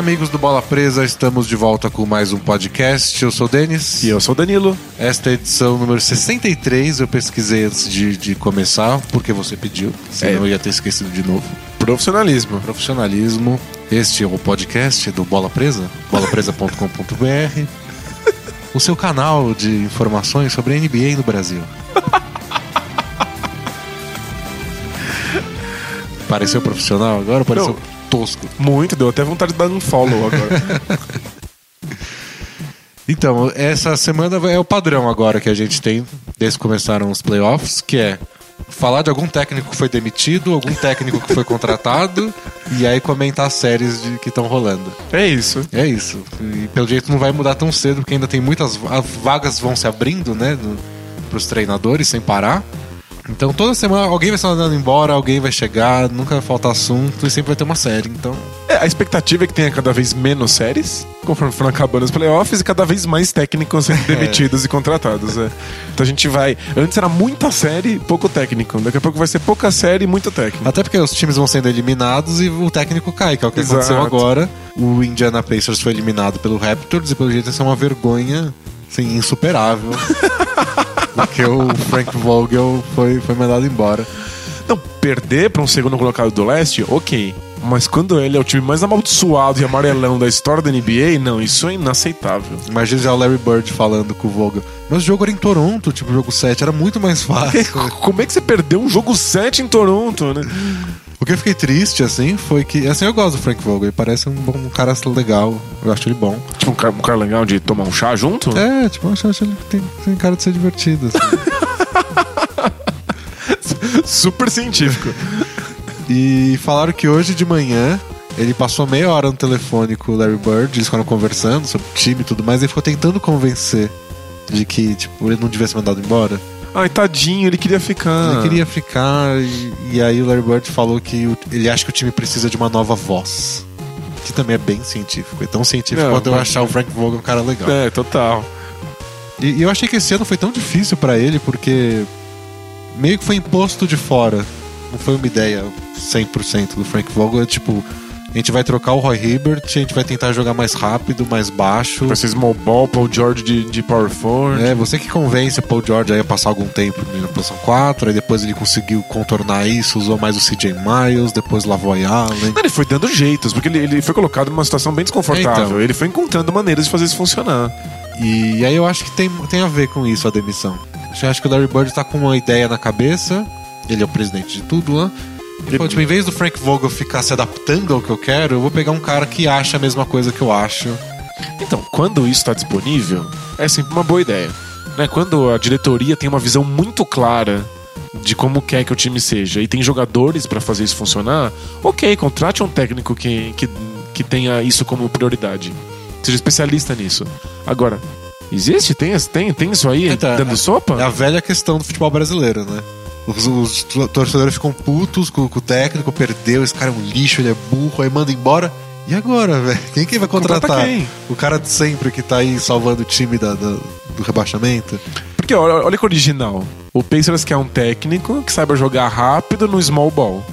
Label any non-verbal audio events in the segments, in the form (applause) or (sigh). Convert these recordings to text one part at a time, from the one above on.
Amigos do Bola Presa, estamos de volta com mais um podcast. Eu sou o Denis. E eu sou o Danilo. Esta é a edição número 63. Eu pesquisei antes de, de começar, porque você pediu. Senão É. eu ia ter esquecido de novo. Profissionalismo. Profissionalismo. Este é o podcast do Bola Presa, bolapresa.com.br. (laughs) o seu canal de informações sobre a NBA no Brasil. (laughs) Pareceu profissional agora pareceu Não. Tosco? Muito, deu até vontade de dar um follow agora. (laughs) Então, essa semana é o padrão agora que a gente tem desde que começaram os playoffs, que é falar de algum técnico que foi demitido, algum técnico que foi contratado, (laughs) e aí comentar as séries de, que estão rolando. é isso. É isso. E pelo jeito não vai mudar tão cedo, porque ainda tem muitas as vagas vão se abrindo, né, para os treinadores sem parar. Então toda semana alguém vai estar andando embora, alguém vai chegar, nunca vai faltar assunto e sempre vai ter uma série. Então, É, a expectativa é que tenha cada vez menos séries, conforme foram acabando os playoffs, e cada vez mais técnicos sendo (laughs) demitidos e contratados. é. Então a gente vai. Antes era muita série, pouco técnico. Daqui a pouco vai ser pouca série e muito técnico. Até porque os times vão sendo eliminados e o técnico cai, que é o que Exato. aconteceu agora. O Indiana Pacers foi eliminado pelo Raptors e pelo jeito isso é uma vergonha assim, insuperável. (laughs) porque o Frank Vogel foi, foi mandado embora. Não, perder pra um segundo colocado do leste, ok. Mas quando ele é o time mais amaldiçoado e amarelão da história da NBA, não, isso é inaceitável. Imagina já o Larry Bird falando com o Vogel. Mas o jogo era em Toronto, tipo, o jogo 7 era muito mais fácil. (laughs) Como é que você perdeu um jogo 7 em Toronto, né? O que eu fiquei triste, assim, foi que. Assim, eu gosto do Frank Vogel, ele parece um, bom, um cara legal, eu acho ele bom. Tipo, um cara, um cara legal de tomar um chá junto? É, tipo, eu acho, acho ele tem, tem cara de ser divertido, assim. (laughs) Super científico. E falaram que hoje de manhã ele passou meia hora no telefone com o Larry Bird, eles ficaram conversando sobre o time e tudo mais, e ele ficou tentando convencer de que, tipo, ele não devia ser mandado embora. Ai, tadinho, ele queria ficar. Ele queria ficar, e, e aí o Larry Bird falou que o- ele acha que o time precisa de uma nova voz. Que também é bem científico. É tão científico Não, quanto eu achar o Frank Vogel um cara legal. É, total. E, e eu achei que esse ano foi tão difícil pra ele, porque meio que foi imposto de fora. Não foi uma ideia 100% do Frank Vogel. É tipo, a gente vai trocar o Roy Hibbert, a gente vai tentar jogar mais rápido, mais baixo. Vai ser small ball, Paul George de, de power forward. É, você que convence o Paul George aí a passar algum tempo na posição 4, aí depois ele conseguiu contornar isso, usou mais o CJ Miles, depois Lavoy Allen. Ele foi dando jeitos, porque ele, ele foi colocado numa situação bem desconfortável. Então. Ele foi encontrando maneiras de fazer isso funcionar. E aí eu acho que tem, tem a ver com isso a demissão. Eu acho que o Larry Bird tá com uma ideia na cabeça, ele é o presidente de tudo lá. Ele falou, tipo, em vez do Frank Vogel ficar se adaptando ao que eu quero, eu vou pegar um cara que acha a mesma coisa que eu acho. Então, quando isso está disponível, é sempre uma boa ideia. Né? Quando a diretoria tem uma visão muito clara de como quer que o time seja e tem jogadores para fazer isso funcionar, ok, contrate um técnico que, que, que tenha isso como prioridade. Seja especialista nisso. Agora, existe? Tem, tem, tem isso aí Então, dando sopa? É a velha questão do futebol brasileiro, né? Os, os to- torcedores ficam putos com, com o técnico, perdeu, esse cara é um lixo, ele é burro, aí manda embora. E agora, (laughs) velho? Quem que vai contratar? Quem? O cara de sempre que tá aí salvando o time da- da- do rebaixamento? Porque olha, olha que original. O Pacers quer um técnico que saiba jogar rápido no small ball.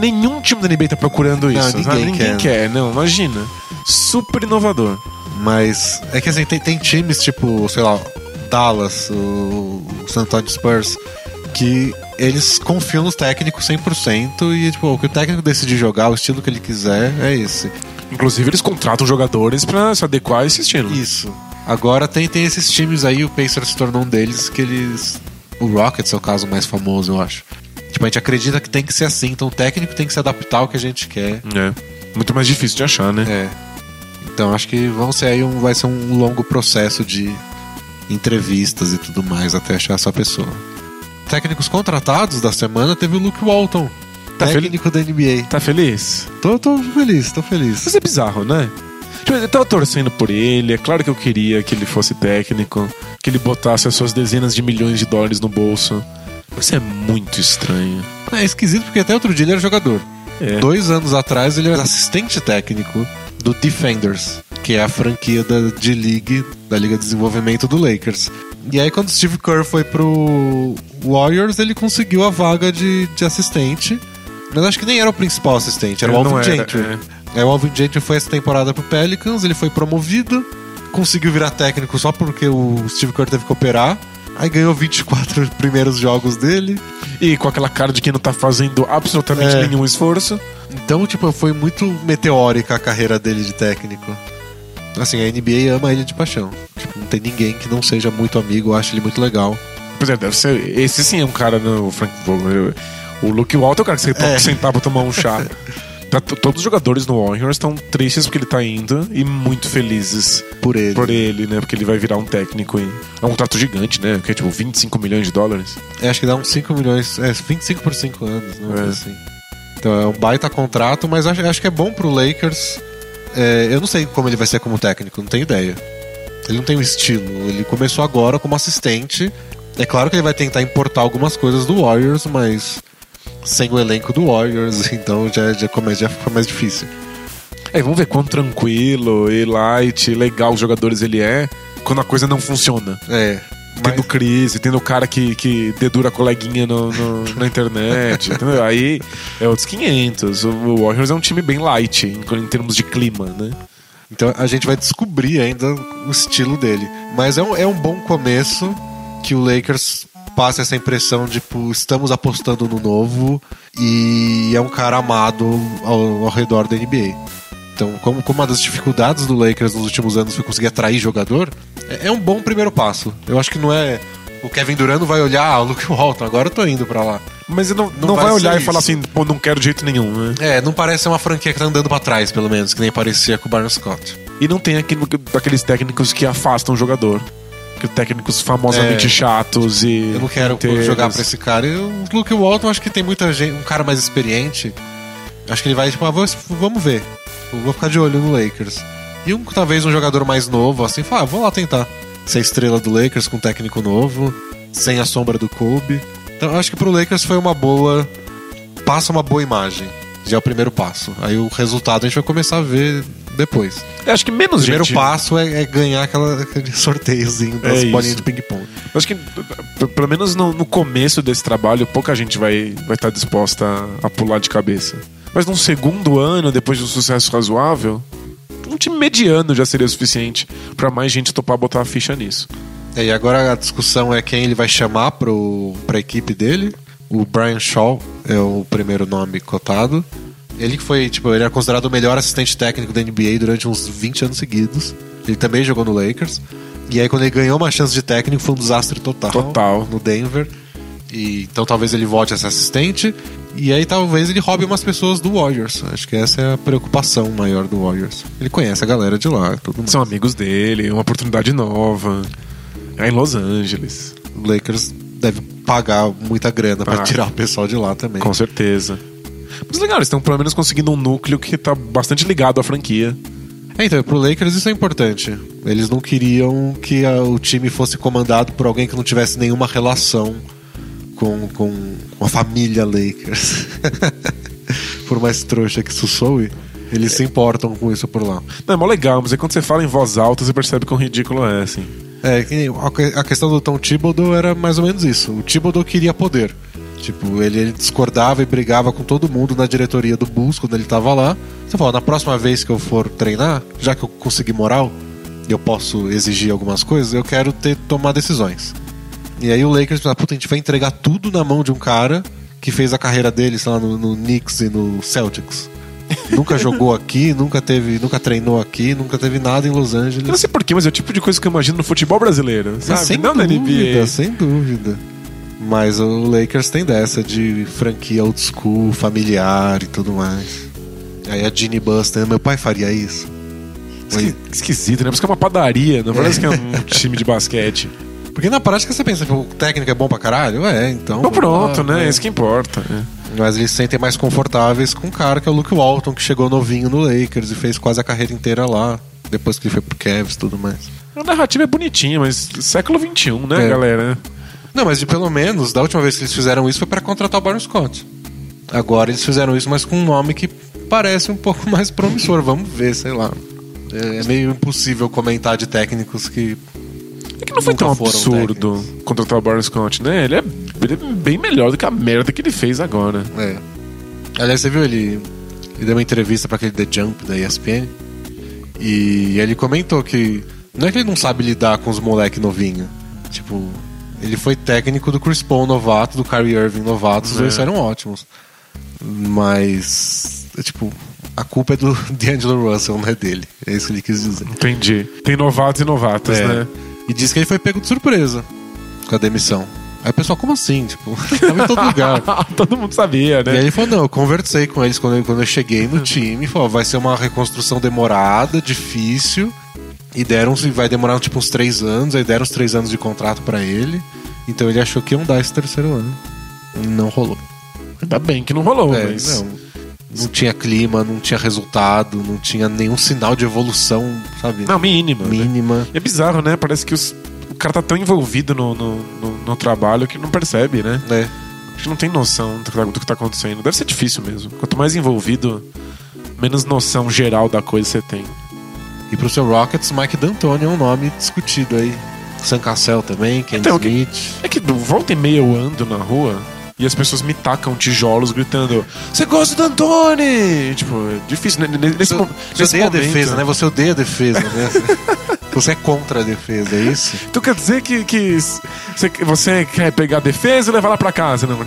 Nenhum time da NBA tá procurando Não, isso. ninguém sabe? ninguém quer. quer. Não, imagina. Super inovador. Mas é que assim, tem, tem times tipo, sei lá, Dallas, o, o San Antonio Spurs, que eles confiam nos técnicos 100% e tipo, o que o técnico decidir jogar, o estilo que ele quiser, é esse. Inclusive, eles contratam jogadores pra se adequar a esse estilo. Isso. Agora tem, tem esses times aí, o Pacers se tornou um deles que eles. O Rockets é o caso mais famoso, eu acho. Tipo, a gente acredita que tem que ser assim, então o técnico tem que se adaptar ao que a gente quer. É. Muito mais difícil de achar, né? É. Então acho que vão ser aí um, vai ser um longo processo de entrevistas e tudo mais até achar essa pessoa. Técnicos contratados da semana teve o Luke Walton, Tá técnico da NBA. Tá feliz? Tô, tô feliz, tô feliz. Isso é bizarro, né? Tipo, eu tava torcendo por ele, é claro que eu queria que ele fosse técnico, que ele botasse as suas dezenas de milhões de dólares no bolso. Isso é muito estranho. É esquisito porque até outro dia ele era jogador. É. Dois anos atrás ele era assistente técnico do Defenders, que é a franquia da D-League, da Liga de Desenvolvimento do Lakers. E aí quando o Steve Kerr foi pro Warriors, ele conseguiu a vaga de, de assistente. Mas acho que nem era o principal assistente, era o Ele não Alvin Gentry. é. Aí o Alvin Gentry foi essa temporada pro Pelicans, ele foi promovido, conseguiu virar técnico só porque o Steve Kerr teve que operar. Aí ganhou 24 (laughs) primeiros jogos dele. E com aquela cara de quem não tá fazendo absolutamente É. nenhum esforço. Então, tipo, foi muito meteórica a carreira dele de técnico. Assim, a NBA ama ele de paixão. Tipo, não tem ninguém que não seja muito amigo, acha ele muito legal. Pois é, deve ser. Esse sim é um cara, né, o Frank Vogel. O Luke Walton é o cara que você É. sentar pra tomar um chá. (laughs) Tá- Todos os jogadores no Warriors estão tristes porque ele tá indo e muito felizes Por ele. por ele, né? Porque ele vai virar um técnico. E... É um contrato gigante, né? Que é tipo 25 milhões de dólares. É, acho que dá uns 5 milhões. É, 25 por 5 anos, né? É. Assim. Então é um baita contrato, mas acho, acho que é bom pro Lakers. É, eu não sei como ele vai ser como técnico, não tenho ideia. Ele não tem um estilo. Ele começou agora como assistente. É claro que ele vai tentar importar algumas coisas do Warriors, mas sem o elenco do Warriors, (laughs) então já, já, começa, já fica mais difícil. É, vamos ver quão tranquilo e light, legal os jogadores ele é quando a coisa não funciona. É. Tendo crise, tendo o cara que, que dedura a coleguinha no, no- na internet. (laughs) entendeu? Aí é outros 500. O o Warriors é um time bem light em, em termos de clima, né? Então a gente vai descobrir ainda o estilo dele. Mas é um, é um bom começo que o Lakers passa essa impressão de, tipo, estamos apostando no novo e é um cara amado ao, ao redor da NBA. Então, como, como uma das dificuldades do Lakers nos últimos anos foi conseguir atrair jogador, é, é um bom primeiro passo. Eu acho que não é. O Kevin Durant não vai olhar, ah, o Luke Walton, agora eu tô indo pra lá. Mas ele não, Não não, vai, vai olhar e falar assim, pô, não quero de jeito nenhum, né? É, não parece ser uma franquia que tá andando pra trás, pelo menos, que nem parecia com o Barnes Scott. E não tem aquele, aqueles técnicos que afastam o jogador. Que técnicos famosamente É. chatos e. Eu não quero inteiros. jogar pra esse cara. E o Luke Walton, acho que tem muita gente, um cara mais experiente. Acho que ele vai, tipo, ah, vou- vamos ver. Eu vou ficar de olho no Lakers. E um, talvez um jogador mais novo, assim, fala, ah, vou lá tentar. Ser estrela do Lakers com um técnico novo, sem a sombra do Kobe. Então, acho que pro Lakers foi uma boa. Passa uma boa imagem. Já é o primeiro passo. Aí o resultado a gente vai começar a ver depois. Eu acho que menos O primeiro gente. passo é, é ganhar aquela, aquele sorteiozinho das É bolinhas de ping-pong. Eu acho que, pelo menos no, no começo desse trabalho, pouca gente vai estar vai estar disposta a, a pular de cabeça. Mas num segundo ano, depois de um sucesso razoável, time mediano já seria o suficiente pra mais gente topar botar a ficha nisso. É, e agora a discussão é quem ele vai chamar pro, pra equipe dele. O Brian Shaw é o primeiro nome cotado. Ele que foi, tipo, ele era considerado o melhor assistente técnico da NBA durante uns 20 anos seguidos. Ele também jogou no Lakers. E aí quando ele ganhou uma chance de técnico foi um desastre total. Total. No Denver. E, então talvez ele volte a ser assistente. E aí talvez ele roube umas pessoas do Warriors. Acho que essa é a preocupação maior do Warriors. Ele conhece a galera de lá, tudo mais. São amigos dele, uma oportunidade nova. É em Los Angeles, O Lakers deve pagar muita grana pra Ah. tirar o pessoal de lá também. com certeza. Mas legal, eles estão pelo menos conseguindo um núcleo que tá bastante ligado à franquia. É, então, pro Lakers isso é importante. Eles não queriam que a- o time fosse comandado por alguém que não tivesse nenhuma relação com, com a família Lakers. (laughs) por mais trouxa que isso soe, eles se importam com isso por lá. Não, é mó legal, mas aí quando você fala em voz alta, você percebe quão ridículo é, assim. É, a que- a questão do Tom Thibodeau era mais ou menos isso. O Thibodeau queria poder. Tipo, ele, ele discordava e brigava com todo mundo na diretoria do Bulls quando ele tava lá. Você falou, na próxima vez que eu for treinar, já que eu consegui moral eu posso exigir algumas coisas, eu quero ter tomar decisões. E aí o Lakers pensou, puta, a gente vai entregar tudo na mão de um cara que fez a carreira dele, sei lá, no, no Knicks e no Celtics. nunca (laughs) jogou aqui, nunca teve, nunca treinou aqui, nunca teve nada em Los Angeles. Eu não sei porquê, mas é o tipo de coisa que eu imagino no futebol brasileiro, sabe? Sem não na dúvida, NBA. sem dúvida. Mas o Lakers tem dessa de franquia old school, familiar e tudo mais. Aí a Ginny Buster, meu pai faria isso. Esqui- Esquisito, né? Parece que é uma padaria, não parece que é um (laughs) time de basquete. Porque na prática você pensa, o técnico é bom pra caralho? É, então. Então pronto, lá, né? É isso que importa. né? Mas eles se sentem mais confortáveis com um cara que é o Luke Walton, que chegou novinho no Lakers e fez quase a carreira inteira lá. Depois que ele foi pro Cavs e tudo mais. A narrativa é bonitinha, mas século XXI, né, É. galera? Não, mas de pelo menos, da última vez que eles fizeram isso foi pra contratar o Byron Scott. Agora eles fizeram isso, mas com um nome que parece um pouco (laughs) mais promissor. Vamos ver, sei lá. É é meio impossível comentar de técnicos que. É que não foi tão absurdo contratar o Byron Scott, né? Ele é, ele é bem melhor do que a merda que ele fez agora. É. Aliás, você viu ele. Ele deu uma entrevista para aquele The Jump da ESPN. E ele comentou que não é que ele não sabe lidar com os moleque novinho. Tipo, ele foi técnico do Chris Paul novato, do Kyrie Irving novato, os É. dois eram ótimos. Mas, é, tipo, a culpa é do (laughs) D'Angelo Russell, não é dele. É isso que ele quis dizer. Entendi. Tem novatos e novatas, É. né? E disse que ele foi pego de surpresa com a demissão. Aí o pessoal, como assim? Tipo, (laughs) tava em todo lugar. (laughs) Todo mundo sabia, E aí né? ele falou, não, eu conversei com eles quando eu, quando eu cheguei no time, falou, vai ser uma reconstrução demorada, difícil, e deram, vai demorar tipo uns três anos, aí deram uns três anos de contrato pra ele, então ele achou que iam dar esse terceiro ano. Não rolou. Ainda bem que não rolou, É, mas. não, não tinha clima, não tinha resultado, não tinha nenhum sinal de evolução, sabe? Não, mínima. né? Mínima. É bizarro, né? Parece que os- o cara tá tão envolvido no, no, no- no trabalho que não percebe, né? É. Acho que não tem noção do que, tá, do que tá acontecendo. Deve ser difícil mesmo. Quanto mais envolvido, menos noção geral da coisa você tem. E pro seu Rockets, Mike D'Antoni é um nome discutido aí. Sam Cassell também, Ken Então, que- Smith. É que do volta e meia eu ando na rua e as pessoas me tacam tijolos gritando: Você gosta do Antônio? Tipo, é difícil, né? Nesse, Você, nesse odeia a momento. defesa, né? Você odeia a defesa, né? (laughs) Você é contra a defesa, é isso? Então quer dizer que, que você, quer pegar a defesa e levar ela pra casa, não?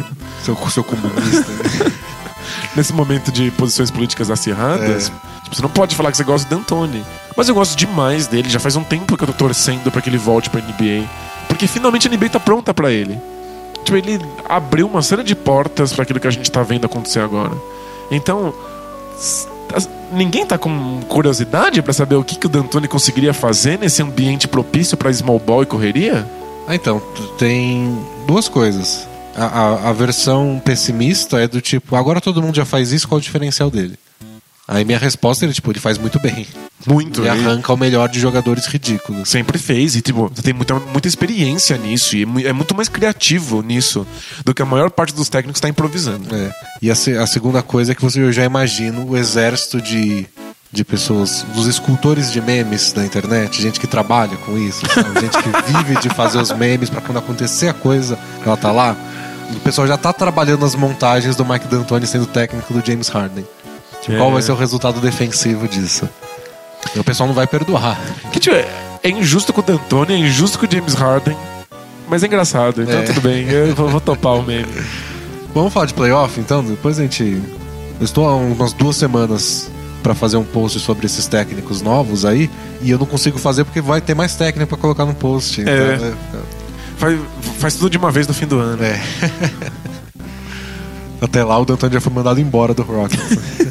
Seu, seu comunista. né? (laughs) Nesse momento de posições políticas acirradas, tipo, você não pode falar que você gosta do Antônio. Mas eu gosto demais dele, já faz um tempo que eu tô torcendo pra que ele volte pra NBA. Porque finalmente a NBA tá pronta pra ele. Tipo, ele abriu uma série de portas pra aquilo que a gente tá vendo acontecer agora. Então, ninguém tá com curiosidade pra saber o que, que o D'Antoni conseguiria fazer nesse ambiente propício pra small ball e correria? Ah, então, tem duas coisas. A, a, a versão pessimista é do tipo, agora todo mundo já faz isso, qual o diferencial dele? Aí minha resposta é, tipo, ele faz muito bem. Muito. Ele arranca o melhor de jogadores ridículos. sempre fez e tipo, você tem muita, muita experiência nisso e é é muito mais criativo nisso do que a maior parte dos técnicos está improvisando. É. E a, a segunda coisa é que você eu já imagino o exército de, de pessoas, dos escultores de memes da internet, gente que trabalha com isso, (laughs) gente que vive de fazer os memes pra quando acontecer a coisa, ela tá lá. O pessoal já tá trabalhando nas montagens do Mike D'Antoni sendo técnico do James Harden. Tipo, É. Qual vai ser o resultado defensivo disso? E o pessoal não vai perdoar. Que tipo, é é injusto com o D'Antoni, é injusto com o James Harden, mas é engraçado, então É. tudo bem, eu vou, vou topar o meme. Vamos falar de playoff, então? Depois a gente. Eu estou há umas duas semanas pra fazer um post sobre esses técnicos novos aí, e eu não consigo fazer porque vai ter mais técnico pra colocar no post. Então, É. é, Faz, faz tudo de uma vez no fim do ano. é. (laughs) Até lá o D'Antoni já foi mandado embora do Rockets. (laughs)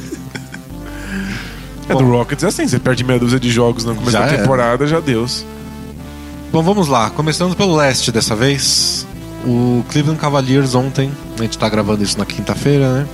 É do Rockets, é assim, você perde meia dúzia de jogos no começo Já da temporada, já Deus. Bom, vamos lá. Começando pelo leste dessa vez. O Cleveland Cavaliers ontem, a gente tá gravando isso na quinta-feira, né?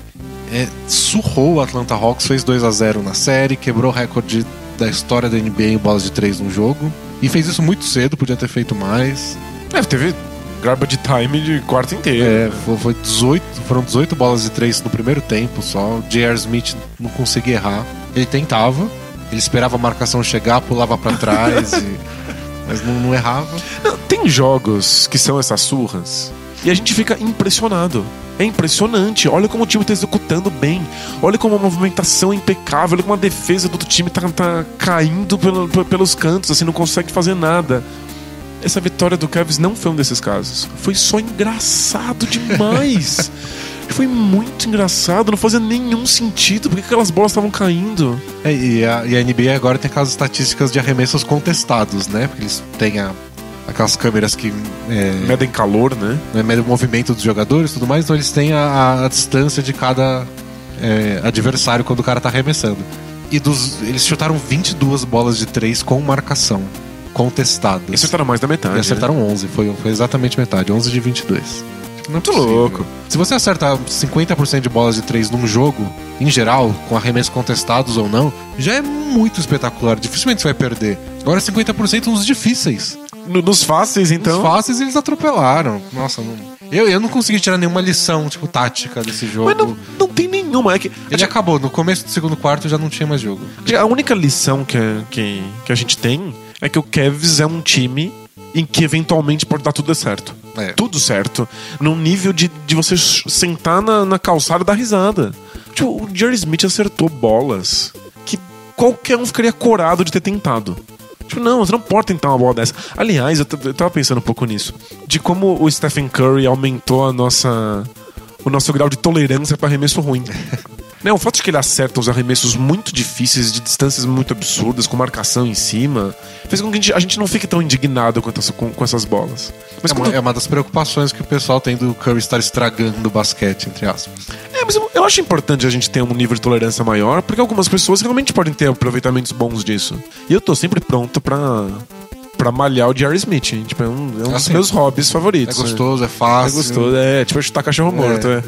É, surrou o Atlanta Hawks, fez 2 a 0 na série, quebrou o recorde da história da NBA em bolas de 3 no jogo. E fez isso muito cedo, podia ter feito mais. É, teve garbage time de quarto inteiro. É, foi, foi 18, foram 18 bolas de 3 no primeiro tempo só. O J.R. Smith não conseguia errar. Ele tentava, ele esperava a marcação chegar, pulava pra trás, e- (laughs) mas não, não errava. Não, tem jogos que são essas surras e a gente fica impressionado. É impressionante. Olha como o time tá executando bem. Olha como a movimentação é impecável. Olha como a defesa do outro time tá, tá caindo pelo- pe- pelos cantos, assim, não consegue fazer nada. Essa vitória do Cavs não foi um desses casos. Foi só engraçado demais. (laughs) foi muito engraçado, não fazia nenhum sentido. Por que aquelas bolas estavam caindo? É, e, a, e a NBA agora tem aquelas estatísticas de arremessos contestados, né? Porque eles têm a- aquelas câmeras que é, Medem calor, né? né, medem o movimento dos jogadores e tudo mais, então eles têm a, a- distância de cada é, adversário quando o cara tá arremessando. E dos, eles chutaram 22 bolas de 3 com marcação, contestadas. E acertaram mais da metade. E acertaram 11, foi, foi exatamente metade, 11 de 22. Não Muito possível. louco. Se você acertar 50% de bolas de 3 num jogo, em geral, com arremessos contestados ou não, já é muito espetacular. Dificilmente você vai perder. Agora 50% nos difíceis. No- nos fáceis, então. Nos fáceis eles atropelaram. Nossa, não... eu, eu não consegui tirar nenhuma lição, tipo, tática desse jogo. Mas não, não tem nenhuma. É que Ele acabou, no começo do segundo quarto já não tinha mais jogo. a única lição que, que, que a gente tem é que o Cavs é um time em que eventualmente pode dar tudo certo. É. Tudo certo. Num nível de, de você sentar na, na calçada e dar risada. Tipo, o Jerry Smith acertou bolas que qualquer um ficaria corado de ter tentado. Tipo, não, você não pode tentar uma bola dessa. Aliás, eu, eu tava pensando um pouco nisso. De como o Stephen Curry aumentou a nossa. o nosso grau de tolerância para arremesso ruim. (laughs) Né, o fato de que ele acerta os arremessos muito difíceis, de distâncias muito absurdas, com marcação em cima, fez com que a gente, a gente não fique tão indignado essa- com, com essas bolas. Mas É uma, quando- é uma das preocupações que o pessoal tem do Curry estar estragando o basquete, entre aspas. É, mas eu, eu acho importante a gente ter um nível de tolerância maior, porque algumas pessoas realmente podem ter aproveitamentos bons disso. E eu tô sempre pronto pra, pra malhar o Jerry Smith. hein? Tipo, é um, é um dos Assim, meus hobbies É favoritos. né? gostoso, é É fácil. gostoso, é tipo chutar cachorro morto. É.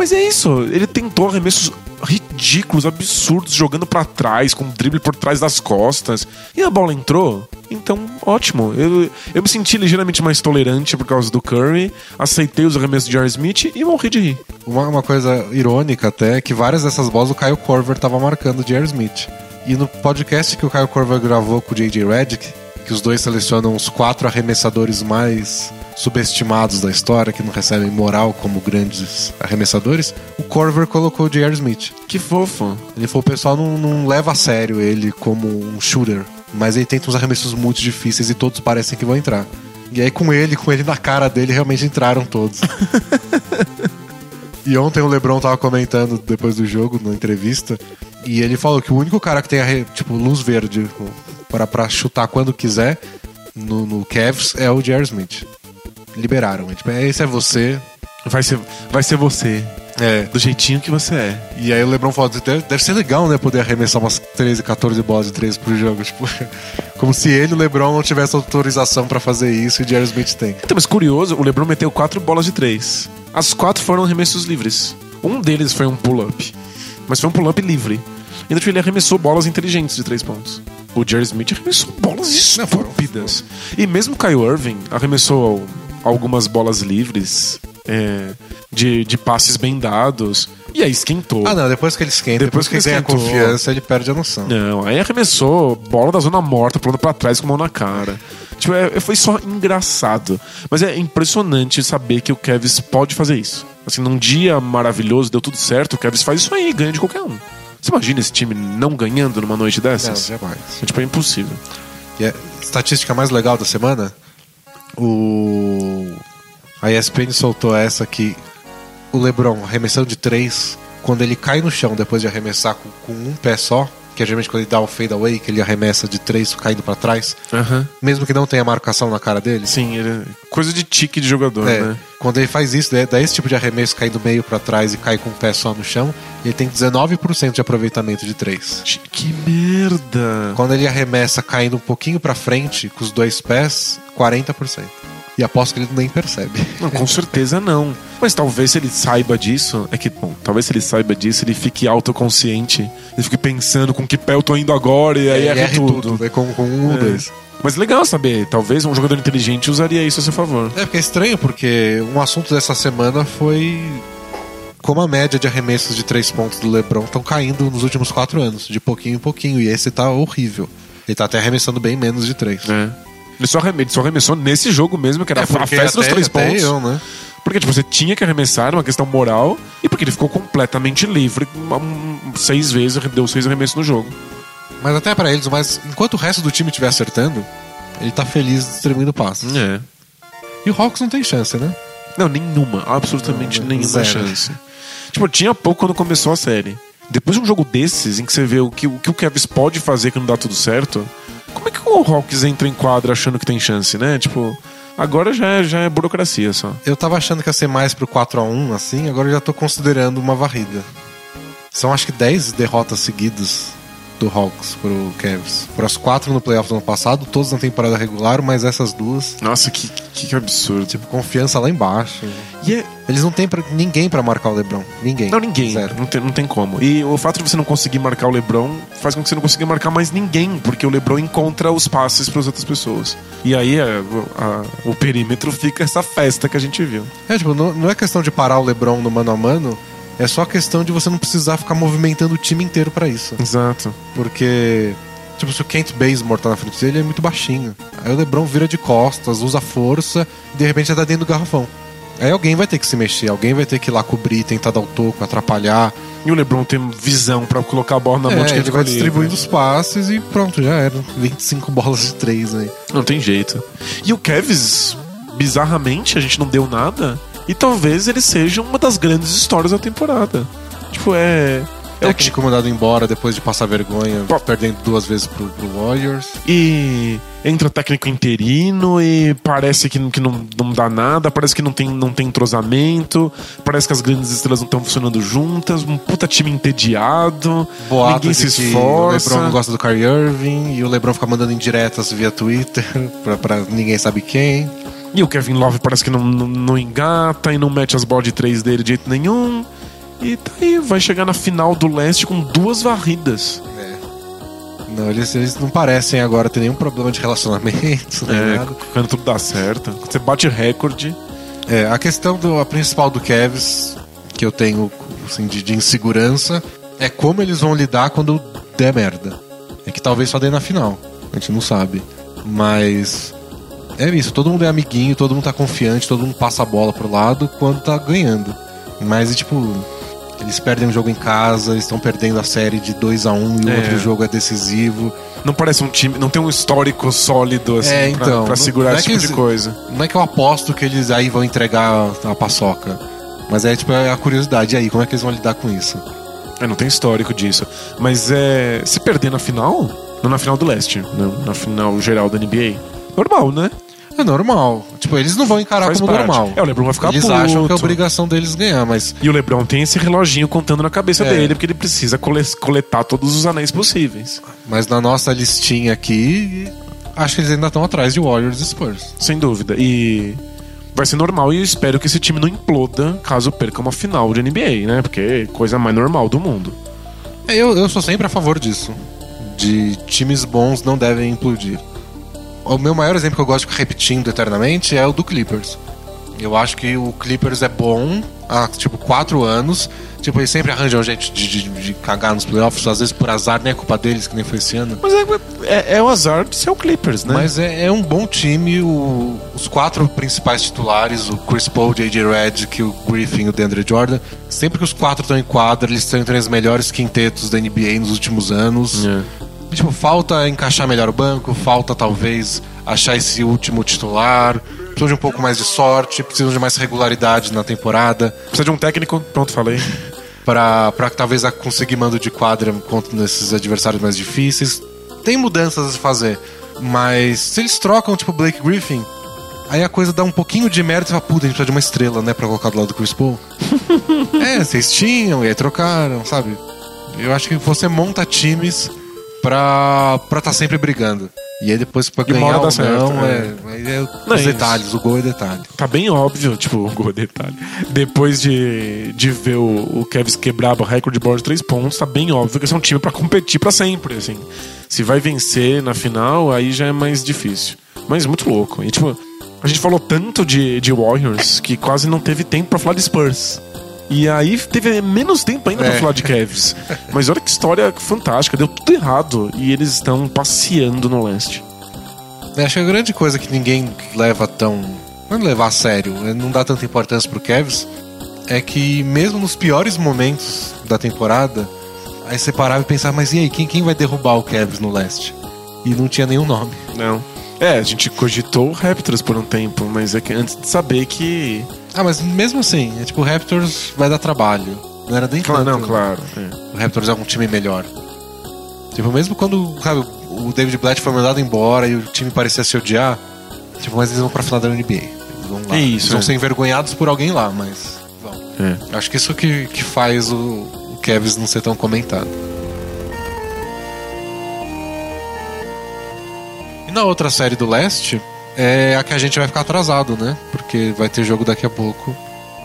Mas é isso, ele tentou arremessos ridículos, absurdos, jogando pra trás, com um drible por trás das costas. E a bola entrou. Então, ótimo. Eu, eu me senti ligeiramente mais tolerante por causa do Curry, aceitei os arremessos de Jerry Smith e morri de rir. Uma, uma coisa irônica até é que várias dessas bolas o Kyle Korver tava marcando o J.R. Smith. E no podcast que o Kyle Korver gravou com o J.J. Redick, que os dois selecionam os quatro arremessadores mais subestimados da história, que não recebem moral como grandes arremessadores, o Korver colocou o J.R. Smith. Que fofo. Ele falou: o pessoal não, não leva a sério ele como um shooter, mas ele tenta uns arremessos muito difíceis e todos parecem que vão entrar. E aí, com ele, com ele na cara dele, realmente entraram todos. (laughs) e ontem o LeBron tava comentando depois do jogo, na entrevista, e ele falou que o único cara que tem, arre- tipo, luz verde para chutar quando quiser no, no Cavs é o J.R. Smith. Liberaram. É, Tipo, é, esse é você. Vai ser, vai ser você, É. do jeitinho que você é. E aí o LeBron falou, deve, deve ser legal, né, poder arremessar umas 13, 14 bolas de 3 por jogo. (laughs) Tipo, como se ele, o LeBron, não tivesse autorização pra fazer isso e o Jerry Smith tem. Então, mas curioso, o LeBron meteu quatro bolas de três. As quatro foram arremessos livres. Um deles foi um pull-up. Mas foi um pull-up livre. Ainda tipo, ele arremessou bolas inteligentes de três pontos. O Jerry Smith arremessou bolas Não, foram- estúpidas. E mesmo o Kyle Irving arremessou algumas bolas livres é, de, de passes bem dados. E aí esquentou. Ah, não, depois que ele esquenta, depois, Depois que ele ganha confiança, ele perde a noção. Não, aí arremessou bola da zona morta, pulando pra trás com a mão na cara. Tipo, é, foi só engraçado. Mas é impressionante saber que o Kevs pode fazer isso. Assim, num dia maravilhoso, deu tudo certo, o Kevs faz isso aí, ganha de qualquer um. Você imagina esse time não ganhando numa noite Não, dessas? jamais. É, tipo, é impossível. E a estatística mais legal da semana, o... A ESPN soltou essa que o LeBron arremessando de 3, quando ele cai no chão depois de arremessar com, com um pé só, que é geralmente quando ele dá o fade away, que ele arremessa de 3 caindo pra trás, Aham. mesmo que não tenha marcação na cara dele. Sim, ele... coisa de tique de jogador, É, né? quando ele faz isso, dá- dá esse tipo de arremesso caindo meio pra trás e cai com o pé só no chão, ele tem 19% de aproveitamento de 3. Que merda! Quando ele arremessa caindo um pouquinho pra frente, com os dois pés, 40%. E aposto que ele nem percebe. Não, com certeza não. Mas talvez se ele saiba disso, é que, bom, talvez se ele saiba disso, ele fique autoconsciente. Ele fique pensando com que pé eu tô indo agora e aí Ele erre tudo. É com, com um ou É. dois. Mas legal saber, talvez um jogador inteligente usaria isso a seu favor. É porque é estranho, porque um assunto dessa semana foi como a média de arremessos de três pontos do LeBron estão caindo nos últimos quatro anos, de pouquinho em pouquinho. E esse tá horrível. Ele tá até arremessando bem menos de três. né? Ele só, ele só arremessou nesse jogo mesmo, que era a porque festa dos três pontos. eu, né? Porque tipo, você tinha que arremessar, uma questão moral, e porque ele ficou completamente livre seis vezes, deu seis arremessos no jogo. Mas até pra eles, mas enquanto o resto do time estiver acertando, ele tá feliz distribuindo passes. É. E o Hawks não tem chance, né? Não, nenhuma. Absolutamente Não, nenhuma zero. chance. Tipo, tinha pouco quando começou a série. Depois de um jogo desses, em que você vê o que o, que o Kevs pode fazer que não dá tudo certo, como é que o Hawks entra em quadra achando que tem chance, né? Tipo, agora já é, já é burocracia só. Eu tava achando que ia ser mais pro 4x1, assim, agora eu já tô considerando uma varrida. São acho que 10 derrotas seguidas do Hawks pro Cavs. Foram as quatro no playoff do ano passado, todas na temporada regular, mas essas duas, Nossa, que, que, que absurdo. tipo, confiança lá embaixo. E é, Eles não têm pra, ninguém pra marcar o LeBron. Ninguém. Não, ninguém. Zero. Não tem, não tem como. E o fato de você não conseguir marcar o LeBron faz com que você não consiga marcar mais ninguém, porque o LeBron encontra os passes para as outras pessoas. E aí a- a- o perímetro fica essa festa que a gente viu. É, tipo, não, não é questão de parar o LeBron no mano a mano, é só questão de você não precisar ficar movimentando o time inteiro pra isso. Exato. Porque, tipo, se o Kent Bazemore tá na frente dele, ele é muito baixinho. Aí o LeBron vira de costas, usa força, e de repente já tá dentro do garrafão. Aí alguém vai ter que se mexer, alguém vai ter que ir lá cobrir, tentar dar o toco, atrapalhar. E o LeBron tem visão pra colocar a bola na mão de É, ele vai distribuindo livre. os passes e pronto, já era. 25 (laughs) bolas de três aí. Não tem jeito. E o Kevs, bizarramente, a gente não deu nada. E talvez ele seja uma das grandes histórias da temporada. Tipo, é. É o Técnico mandado embora depois de passar vergonha, Pô. perdendo duas vezes pro, pro Warriors. E entra técnico interino e parece que, que não, não dá nada, parece que não tem, não tem entrosamento, parece que as grandes estrelas não estão funcionando juntas, um puta time entediado, Boato ninguém se esforça. O LeBron não gosta do Kyrie Irving e o LeBron fica mandando indiretas via Twitter (laughs) pra, pra ninguém sabe quem. E o Kevin Love parece que não, não, não engata e não mete as bolas de três dele de jeito nenhum. E tá aí, vai chegar na final do leste com duas varridas. Não, eles, eles não parecem agora ter nenhum problema de relacionamento, É, nada. quando tudo dá certo. Você bate recorde. É, a questão do, a principal do Cavs que eu tenho assim, de, de insegurança é como eles vão lidar quando der merda. É que talvez só dê na final. A gente não sabe. Mas é isso, todo mundo é amiguinho, todo mundo tá confiante, todo mundo passa a bola pro lado quando tá ganhando. Mas tipo, eles perdem o jogo em casa, estão perdendo a série de 2 a 1 um, e o É. outro jogo é decisivo. Não parece um time, não tem um histórico sólido assim É, pra- então, pra, não- segurar não é esse tipo que de eles- coisa. Não é que eu aposto que eles aí vão entregar a paçoca. Mas é tipo é a curiosidade. E aí, como é que eles vão lidar com isso? É, não tem histórico disso. Mas é. Se perder na final, não na final do leste, não, na final geral da NBA, normal, né? É normal. Tipo, eles não vão encarar Faz como parte. normal. É, o LeBron vai ficar Eles puto. acham que é obrigação deles ganhar, mas E o LeBron tem esse reloginho contando na cabeça É. dele, porque ele precisa cole- coletar todos os anéis possíveis. Mas na nossa listinha aqui, acho que eles ainda estão atrás de Warriors e Spurs. Sem dúvida. E vai ser normal e eu espero que esse time não imploda caso perca uma final de NBA, né? Porque é coisa mais normal do mundo. É, Eu, eu sou sempre a favor disso. De times bons não devem implodir. O meu maior exemplo que eu gosto de ficar repetindo eternamente é o do Clippers. Eu acho que o Clippers é bom há, tipo, quatro anos. Tipo, eles sempre arranjam um jeito de, de, de cagar nos playoffs, às vezes por azar, nem é culpa deles, que nem foi esse ano. Mas é, é- é o azar de ser o Clippers, né? Mas é, é um bom time. o- os quatro principais titulares, o Chris Paul, o J.J. Redick, o Griffin e o DeAndre Jordan, sempre que os quatro estão em quadra, eles estão entre os melhores quintetos da NBA nos últimos anos. É. Tipo, falta encaixar melhor o banco, falta talvez achar esse último titular. Precisam de um pouco mais de sorte, precisam de mais regularidade na temporada Precisa de um técnico, pronto, falei. para talvez conseguir mando de quadra contra nesses adversários mais difíceis. Tem mudanças a se fazer, mas se eles trocam, tipo, Blake Griffin, aí a coisa dá um pouquinho de mérito e fala, puta, a gente precisa de uma estrela, né, pra colocar do lado do Chris Paul. (laughs) é, vocês tinham, e aí trocaram, sabe? Eu acho que você monta times pra estar tá sempre brigando. E aí depois pra E ganhar ou certo, não, é. é, é Não, os é detalhes, o gol é detalhe. Tá bem óbvio, tipo, o gol detalhe. Depois de, de ver o, o Kevs quebrar o recorde de bola de três pontos, tá bem óbvio que esse é um time pra competir pra sempre, assim. Se vai vencer na final, aí já é mais difícil. Mas muito louco. E, tipo, a gente falou tanto de, de Warriors que quase não teve tempo pra falar de Spurs. E aí teve menos tempo ainda pra É. falar de Cavs. Mas olha que história fantástica, deu tudo errado. E eles estão passeando no leste. Eu acho que a grande coisa que ninguém leva tão. Não é levar a sério, é não dá tanta importância pro Cavs, é que mesmo nos piores momentos da temporada, aí você parava e pensava, mas e aí, quem, quem vai derrubar o Cavs no leste? E não tinha nenhum nome. Não. É, a gente cogitou o Raptors por um tempo, mas é que antes de saber que. Ah, mas mesmo assim, é tipo, o Raptors vai dar trabalho. Não era nem Claro, tanto. não, claro. é. O Raptors é um time melhor. Tipo, mesmo quando, sabe, o David Blatt foi mandado embora e o time parecia se odiar, tipo, mas eles vão pra final da NBA. Eles vão lá. É isso, eles vão é. ser envergonhados por alguém lá, mas vão. É. Acho que isso que, que faz o, o Cavs não ser tão comentado. E na outra série do leste, é a que a gente vai ficar atrasado, né? Porque vai ter jogo daqui a pouco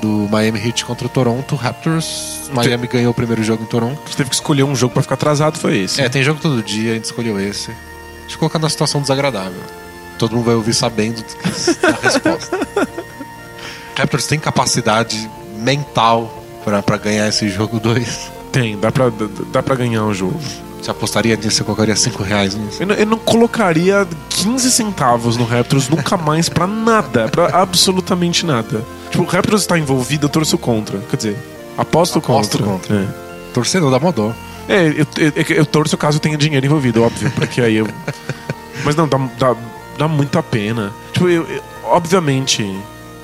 do Miami Heat contra o Toronto Raptors. Miami ganhou o primeiro jogo em Toronto. Você teve que escolher um jogo pra ficar atrasado, foi esse. É, tem jogo todo dia, a gente escolheu esse. Deixa eu colocar numa situação desagradável. Todo mundo vai ouvir sabendo (laughs) da resposta. Raptors tem capacidade mental pra, pra ganhar esse jogo 2. Tem, dá pra, dá pra ganhar o jogo. Você apostaria nisso? Você colocaria 5 reais nisso? Eu não, eu não colocaria 15 centavos no Raptors nunca mais pra nada, pra absolutamente nada. Tipo, o Raptors está envolvido, eu torço contra. Quer dizer, aposto, Aposto contra. contra. É. Torcedor da Modó. É, eu, eu, eu torço caso tenha dinheiro envolvido, óbvio, porque aí eu. Mas não, dá, dá, dá muita pena. Tipo, eu, eu- obviamente,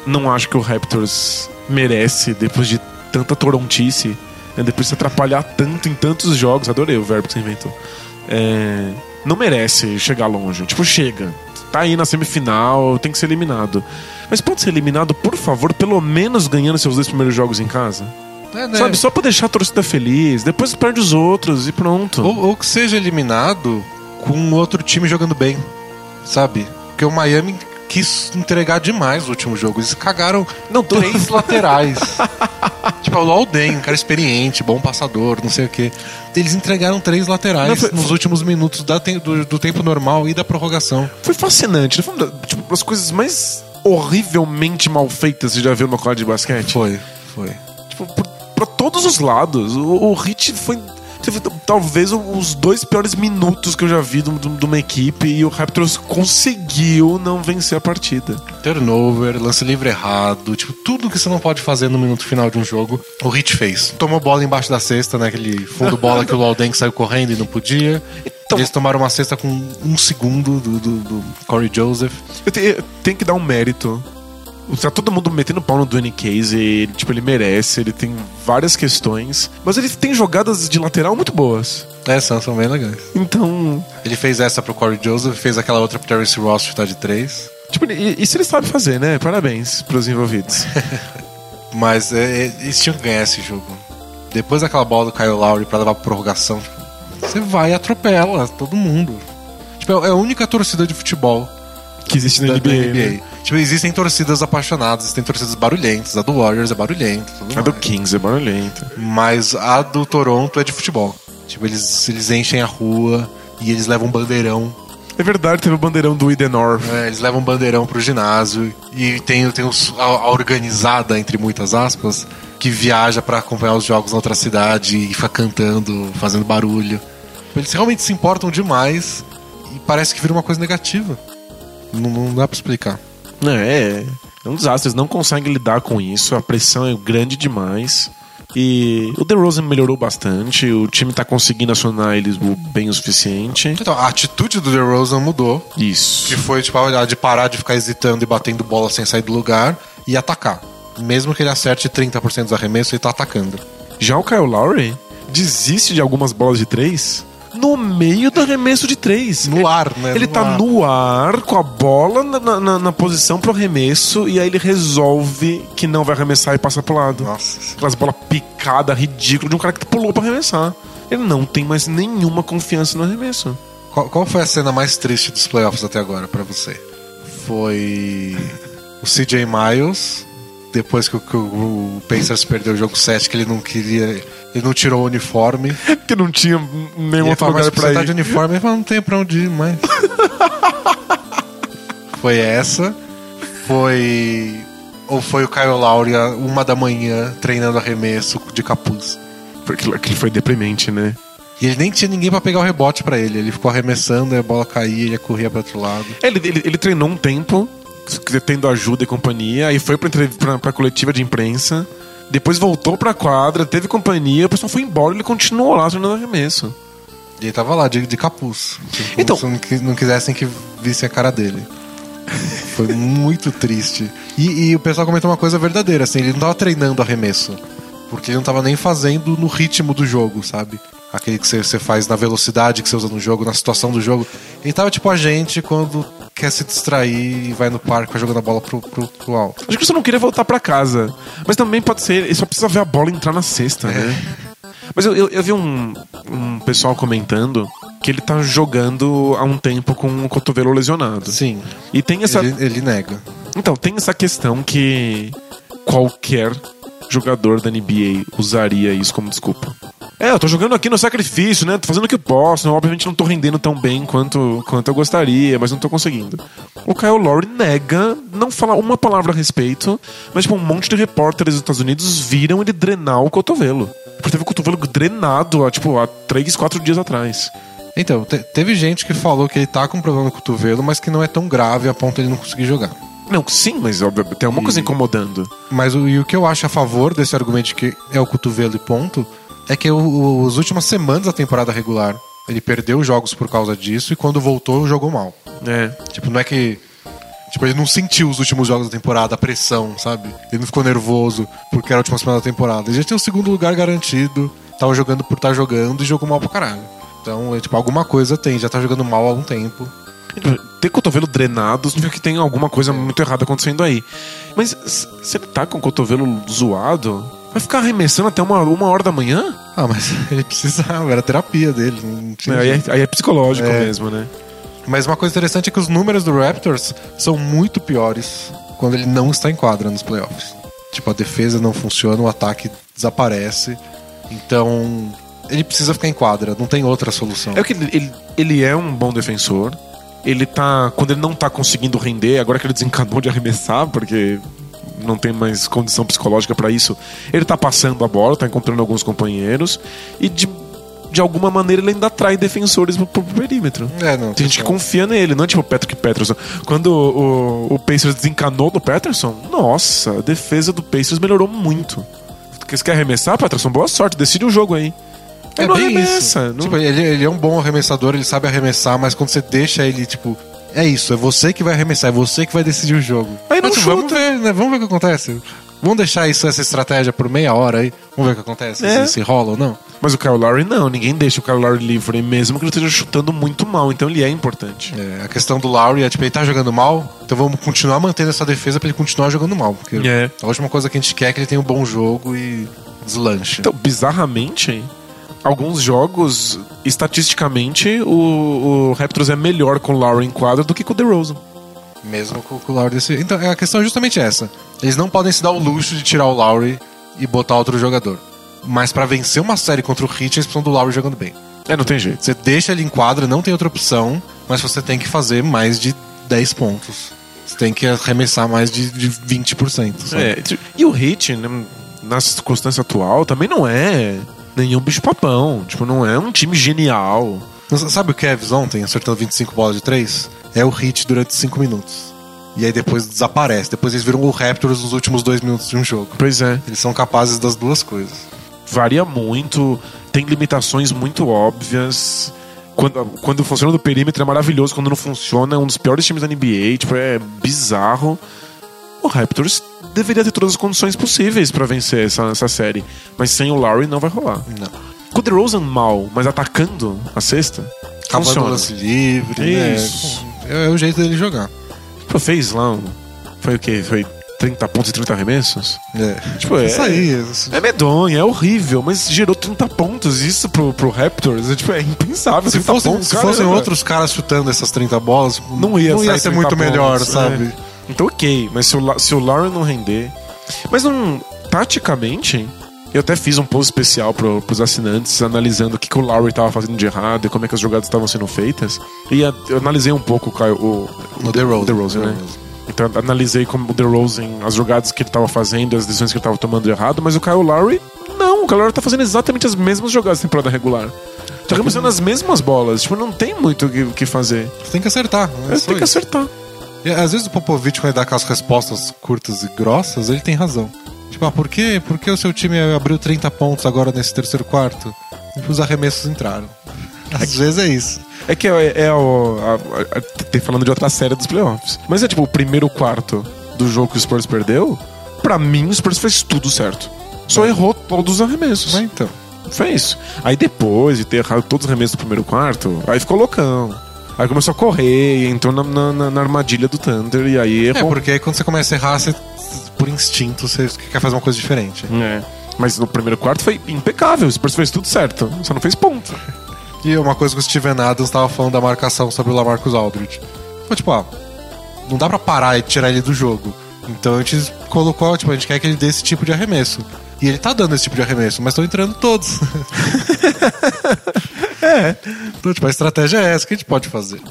não acho que o Raptors merece, depois de tanta torontice, né, depois de se atrapalhar tanto em tantos jogos, adorei o verbo que você inventou. É, não merece chegar longe. Tipo, chega. Tá aí na semifinal, tem que ser eliminado. Mas pode ser eliminado, por favor, pelo menos ganhando seus dois primeiros jogos em casa. É, né? Sabe, só pra deixar a torcida feliz. Depois perde os outros e pronto. Ou, ou que seja eliminado com outro time jogando bem, sabe? Porque o Miami quis entregar demais o último jogo. Eles cagaram Não, três laterais. (laughs) tipo, o Alden, um cara experiente, bom passador, não sei o quê. Eles entregaram três laterais Não, foi- nos últimos minutos da do, do tempo normal e da prorrogação. Foi fascinante. né? Foi uma tipo, das coisas mais horrivelmente mal feitas que já viu no quadro de basquete. Foi, foi. Tipo, por- pra todos os lados. O, o Hit foi. Teve talvez os dois piores minutos que eu já vi de, de- de uma equipe e o Raptors conseguiu não vencer a partida. Turnover, lance livre errado, tipo, tudo que você não pode fazer no minuto final de um jogo, o Hit fez. Tomou bola embaixo da cesta, né? Aquele fundo (laughs) bola que o Alden saiu correndo e não podia. Então- Eles tomaram uma cesta com um segundo do, do, do Corey Joseph. Eu, te- eu tenho que dar um mérito. Tá todo mundo metendo pau no Dwayne Case, ele, tipo, ele merece, ele tem várias questões, mas ele tem jogadas de lateral muito boas. É, são, são bem legais. Então, Ele fez essa pro Corey Joseph, fez aquela outra pro Terence Ross chutar de três. tipo, isso ele sabe fazer, né? Parabéns pros envolvidos. (laughs) Mas é, é, eles tinham que ganhar esse jogo. Depois daquela bola do Kyle Lowry pra levar pra prorrogação, você vai e atropela todo mundo. Tipo, é a única torcida de futebol que existe na da, NBA. da NBA. né? Tipo, existem torcidas apaixonadas, existem torcidas barulhentas. A do Warriors é barulhenta. A do mais. Kings é barulhenta. Mas a do Toronto é de futebol. Tipo, eles, eles enchem a rua e eles levam bandeirão. É verdade, teve o bandeirão do Idenor. né? Eles levam bandeirão pro ginásio. E tem, tem os- a, a organizada, entre muitas aspas, que viaja pra acompanhar os jogos na outra cidade e fica cantando, fazendo barulho. Eles realmente se importam demais e parece que vira uma coisa negativa. Não, não dá pra explicar. É, é um desastre. Eles não conseguem lidar com isso. A pressão é grande demais. E o DeRozan melhorou bastante. O time tá conseguindo acionar eles bem o suficiente. Então, a atitude do DeRozan mudou. Isso. Que foi, tipo, a de parar de ficar hesitando e batendo bola sem sair do lugar e atacar. Mesmo que ele acerte 30% dos arremessos, ele tá atacando. Já o Kyle Lowry desiste de algumas bolas de três no meio do arremesso de três. No ar, né? Ele No tá ar. no ar com a bola na, na- na- posição pro arremesso e aí ele resolve que não vai arremessar e passa pro lado. Nossa. Aquelas bolas picadas, ridículas de um cara que pulou pra arremessar. Ele não tem mais nenhuma confiança no arremesso. Qual, qual foi a cena mais triste dos playoffs até agora pra você? Foi o CJ Miles, depois que, o- que o Pacers perdeu o jogo 7, que ele não queria. Ele não tirou o uniforme. (laughs) Porque não tinha nenhum outro falou, mas lugar pra você tá de ir. uniforme, ele falou, não tem pra onde ir mais. (laughs) foi essa. Foi. Ou foi o Kyle Lowry, a uma da manhã, treinando arremesso de capuz. Porque aquilo foi deprimente, né? E ele nem tinha ninguém pra pegar o rebote pra ele. Ele ficou arremessando, e a bola caía, ele corria pro outro lado. Ele, ele, ele treinou um tempo, tendo ajuda e companhia, aí foi pra, pra, pra coletiva de imprensa, depois voltou pra quadra, teve companhia, o pessoal foi embora e ele continuou lá treinando arremesso. E ele tava lá, de, de capuz. Tipo, Então- Se não, não quisessem que vissem a cara dele. Foi muito triste. E, e o pessoal comentou uma coisa verdadeira, assim, ele não tava treinando arremesso. Porque ele não tava nem fazendo no ritmo do jogo, sabe? Aquele que você faz na velocidade que você usa no jogo, na situação do jogo. Ele tava tipo a gente quando quer se distrair e vai no parque, vai jogando a bola pro, pro, pro alto. Acho que você não queria voltar pra casa. Mas também pode ser, ele só precisa ver a bola entrar na cesta, né? Mas eu, eu, eu vi um, um pessoal comentando que ele tá jogando há um tempo com o cotovelo lesionado. Sim, E tem essa. ele, ele nega. Então, tem essa questão que qualquer jogador da NBA usaria isso como desculpa. É, eu tô jogando aqui no sacrifício, né? Tô fazendo o que posso. né? Obviamente não tô rendendo tão bem quanto, quanto eu gostaria, mas não tô conseguindo. O Kyle Lowry nega, não fala uma palavra a respeito, mas tipo, um monte de repórteres dos Estados Unidos viram ele drenar o cotovelo. Porque teve o cotovelo drenado há, tipo, há 3, 4 dias atrás. Então, te- teve gente que falou que ele tá com problema no cotovelo, mas que não é tão grave a ponto de ele não conseguir jogar. Não, sim, mas óbvio, tem alguma coisa E- incomodando. Mas o, e o que eu acho a favor desse argumento de que é o cotovelo e ponto, é que o- as últimas semanas da temporada regular, ele perdeu jogos por causa disso e quando voltou jogou mal. É. Tipo, não é que. Tipo, ele não sentiu os últimos jogos da temporada, a pressão, sabe? Ele não ficou nervoso porque era a última semana da temporada. Ele já tinha o segundo lugar garantido, tava jogando por estar jogando e jogou mal pra caralho. Então, é, tipo, alguma coisa tem, já tá jogando mal há algum tempo. Ter cotovelo drenado significa que tem alguma coisa muito errada acontecendo aí. Mas se ele tá com o cotovelo zoado, vai ficar arremessando até uma, uma hora da manhã? Ah, mas (laughs) ele precisava, era terapia dele. Não tinha aí, é, aí é psicológico É. mesmo, né? Mas uma coisa interessante é que os números do Raptors são muito piores quando ele não está em quadra nos playoffs. Tipo, a defesa não funciona, o ataque desaparece. Então, ele precisa ficar em quadra, não tem outra solução. É que ele, ele, ele é um bom defensor. Ele tá. Quando ele não tá conseguindo render, agora que ele desencanou de arremessar, porque não tem mais condição psicológica pra isso, ele tá passando a bola, tá encontrando alguns companheiros. E de, de alguma maneira ele ainda atrai defensores pro, pro perímetro. É, não. Tem gente que confia nele, não é tipo o Patrick Peterson. Quando o, o, o Pacers desencanou do Peterson, nossa, a defesa do Pacers melhorou muito. Você quer arremessar, Peterson? Boa sorte, decide o jogo aí. Ele não bem arremessa. isso. não- Tipo, ele, ele é um bom arremessador, ele sabe arremessar, mas quando você deixa ele, tipo, é isso, é você que vai arremessar, é você que vai decidir o jogo. Aí não Mas, tipo, Vamos chuta. ver, né? Vamos ver o que acontece. Vamos deixar isso, essa estratégia por meia hora aí. Vamos ver o que acontece, É. se, se rola ou não. Mas o Kyle Lowry não, ninguém deixa o Kyle Lowry livre, mesmo que ele esteja chutando muito mal, então ele é importante. É, a questão do Lowry é, tipo, ele tá jogando mal, então vamos continuar mantendo essa defesa pra ele continuar jogando mal. Porque É. a última coisa que a gente quer é que ele tenha um bom jogo e deslanche. Então, bizarramente, alguns jogos, estatisticamente, o, o Raptors é melhor com o Lowry em quadra do que com o DeRozan. Mesmo com, com o Lowry desse. Então, a questão é justamente essa. Eles não podem se dar o luxo de tirar o Lowry e botar outro jogador. Mas pra vencer uma série contra o Heat, eles precisam do Lowry jogando bem. É, não tem jeito. Você deixa ele em quadra, não tem outra opção, mas você tem que fazer mais de 10 pontos. Você tem que arremessar mais de, de 20%. Sabe? É, e o Hit, né, na circunstância atual, também não é nenhum bicho-papão. Tipo, não é um time genial. Sabe o Cavs ontem, acertando 25 bolas de 3? É o hit durante 5 minutos. E aí depois desaparece. Depois eles viram o Raptors nos últimos 2 minutos de um jogo. Pois é. Eles são capazes das duas coisas. Varia muito, tem limitações muito óbvias. Quando, quando funciona do perímetro é maravilhoso, quando não funciona é um dos piores times da NBA. Tipo, é bizarro. O Raptors deveria ter todas as condições possíveis pra vencer essa, essa série. Mas sem o Lowry não vai rolar. Não. Com o DeRozan mal, mas atacando a cesta, Acabando funciona. lance livre, né? Isso. É, é o jeito dele jogar. Pô, fez lá um... Foi o quê? Foi 30 pontos e 30 arremessos? É. Tipo, é... Isso aí. É medonho, é horrível, mas gerou 30 pontos. Isso pro, pro Raptors é, tipo, é impensável. Se, 30 fossem, pontos, se fossem caramba. outros caras chutando essas 30 bolas, não ia, não ia ser 30 muito pontos, melhor, é. Então, ok, mas se o, se o Lowry não render. Mas não. Taticamente, eu até fiz um post especial pro, pros assinantes analisando o que, que o Lowry tava fazendo de errado e como é que as jogadas estavam sendo feitas. E a- eu analisei um pouco o, Kyle- o, No DeRozan. DeRozan, né? Então eu analisei como o DeRozan, as jogadas que ele tava fazendo, as decisões que ele tava tomando de errado, mas o Kyle Lowry, não, o Kyle Lowry tá fazendo exatamente as mesmas jogadas da temporada regular. Tá arremessando as mesmas bolas, tipo, não tem muito o que, o que fazer. Você tem que acertar. né? Ele Só tem que acertar. E, às vezes o Popovich, quando ele dá aquelas respostas curtas e grossas, ele tem razão. Tipo, ah, por, quê? por que o seu time abriu 30 pontos agora nesse terceiro quarto? E os arremessos entraram. Às vezes é isso. É que é, é o. A, a, a- tem falando de outra série dos playoffs. Mas é tipo, o primeiro quarto do jogo que o Spurs perdeu, pra mim o Spurs fez tudo certo. Só errou todos os arremessos. Mas então. Fez. Aí depois de ter errado todos os arremessos do primeiro quarto, aí ficou loucão. Aí começou a correr e entrou na, na- na- armadilha do Thunder e aí É, errou. porque aí quando você começa a errar, você, por instinto, você quer fazer uma coisa diferente. É. Mas no primeiro quarto foi impecável, o Spurs fez tudo certo, só não fez ponto. (laughs) E uma coisa que o Steven Adams estava falando da marcação sobre o Lamarcus Aldridge. Foi tipo, ah, não dá pra parar e tirar ele do jogo. Então a gente colocou, tipo, a gente quer que ele dê esse tipo de arremesso. E ele tá dando esse tipo de arremesso, mas estão entrando todos. (laughs) é. Então, tipo, a estratégia é essa que a gente pode fazer.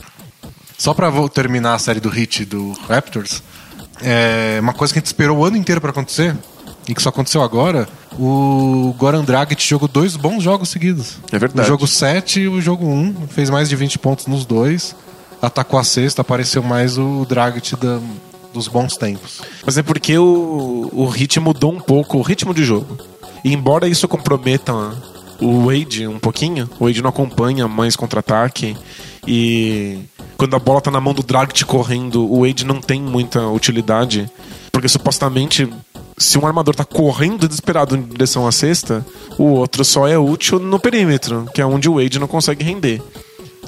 Só pra terminar a série do Hit do Raptors, é uma coisa que a gente esperou o ano inteiro pra acontecer, e que só aconteceu agora, o Goran Dragic jogou dois bons jogos seguidos. É verdade. O jogo 7 e o jogo 1, fez mais de 20 pontos nos dois, atacou a sexta, apareceu mais o Dragic da, dos bons tempos. Mas é porque o, o ritmo mudou um pouco, o ritmo de jogo. E embora isso comprometa o Wade um pouquinho, o Wade não acompanha mais contra-ataque e quando a bola tá na mão do Dragic correndo, o Wade não tem muita utilidade, porque supostamente se um armador tá correndo desesperado em direção à cesta, o outro só é útil no perímetro, que é onde o Wade não consegue render.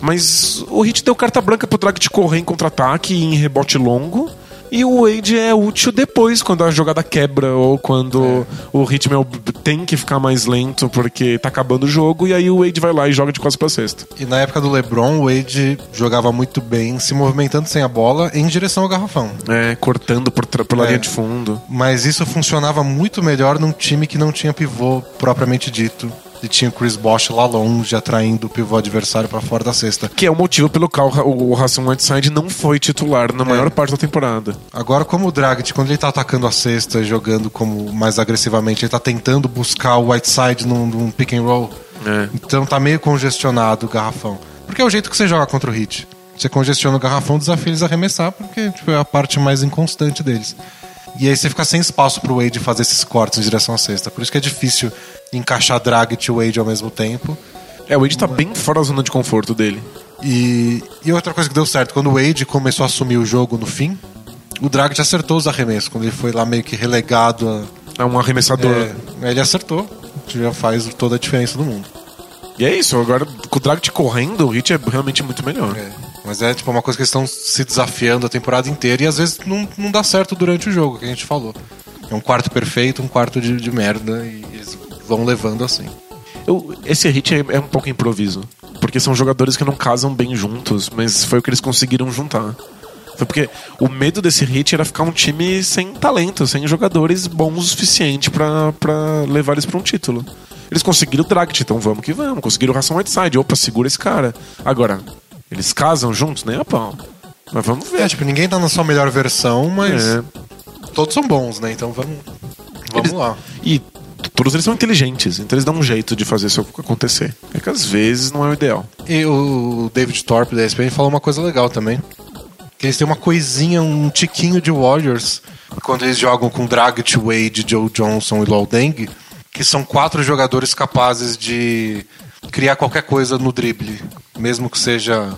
Mas o Hit deu carta branca pro Dragic correr em contra-ataque e em rebote longo. E o Wade é útil depois, quando a jogada quebra ou quando é. o ritmo tem que ficar mais lento porque tá acabando o jogo. E aí o Wade vai lá e joga de costas pra cesta. E na época do LeBron, o Wade jogava muito bem, se movimentando sem a bola em direção ao garrafão. É, cortando por pela é. linha de fundo. Mas isso funcionava muito melhor num time que não tinha pivô propriamente dito e tinha o Chris Bosh lá longe, atraindo o pivô adversário para fora da cesta. Que é o motivo pelo qual o Hassan Whiteside não foi titular na é. maior parte da temporada. Agora, como o Dragic, quando ele tá atacando a cesta, jogando como mais agressivamente, ele tá tentando buscar o Whiteside num, num pick and roll. É. Então tá meio congestionado o garrafão. Porque é o jeito que você joga contra o Hit. Você congestiona o garrafão, desafia eles a arremessar, porque tipo, é a parte mais inconstante deles. E aí você fica sem espaço pro Wade fazer esses cortes em direção à cesta. Por isso que é difícil encaixar Dragic e Wade ao mesmo tempo. É, o Wade tá bem fora da zona de conforto dele. E, e outra coisa que deu certo, quando o Wade começou a assumir o jogo no fim, o Dragic acertou os arremessos, quando ele foi lá meio que relegado a... É um arremessador. É, ele acertou, já faz toda a diferença do mundo. E é isso, agora com o Dragic correndo, o hit é realmente muito melhor. É, mas é tipo uma coisa que eles estão se desafiando a temporada inteira e às vezes não, não dá certo durante o jogo, que a gente falou. É um quarto perfeito, um quarto de, de merda e eles vão levando assim. Eu, esse hit é, é, um pouco improviso. Porque são jogadores que não casam bem juntos, mas foi o que eles conseguiram juntar. Foi porque o medo desse hit era ficar um time sem talento, sem jogadores bons o suficiente para levar eles para um título. Eles conseguiram o Dragic, então vamos que vamos. Conseguiram o Ração Whiteside. Opa, segura esse cara. Agora, eles casam juntos? Nem a pau. Mas vamos ver. É, tipo, ninguém tá na sua melhor versão, mas é. todos são bons, né? Então vamos, vamos eles... lá. E todos eles são inteligentes, então eles dão um jeito de fazer isso acontecer. É que às vezes não é o ideal. E o David Thorpe da ESPN falou uma coisa legal também. Que eles têm uma coisinha, um tiquinho de Warriors quando eles jogam com Dragic, Wade, Joe Johnson e Lol Deng, que são quatro jogadores capazes de criar qualquer coisa no drible, mesmo que seja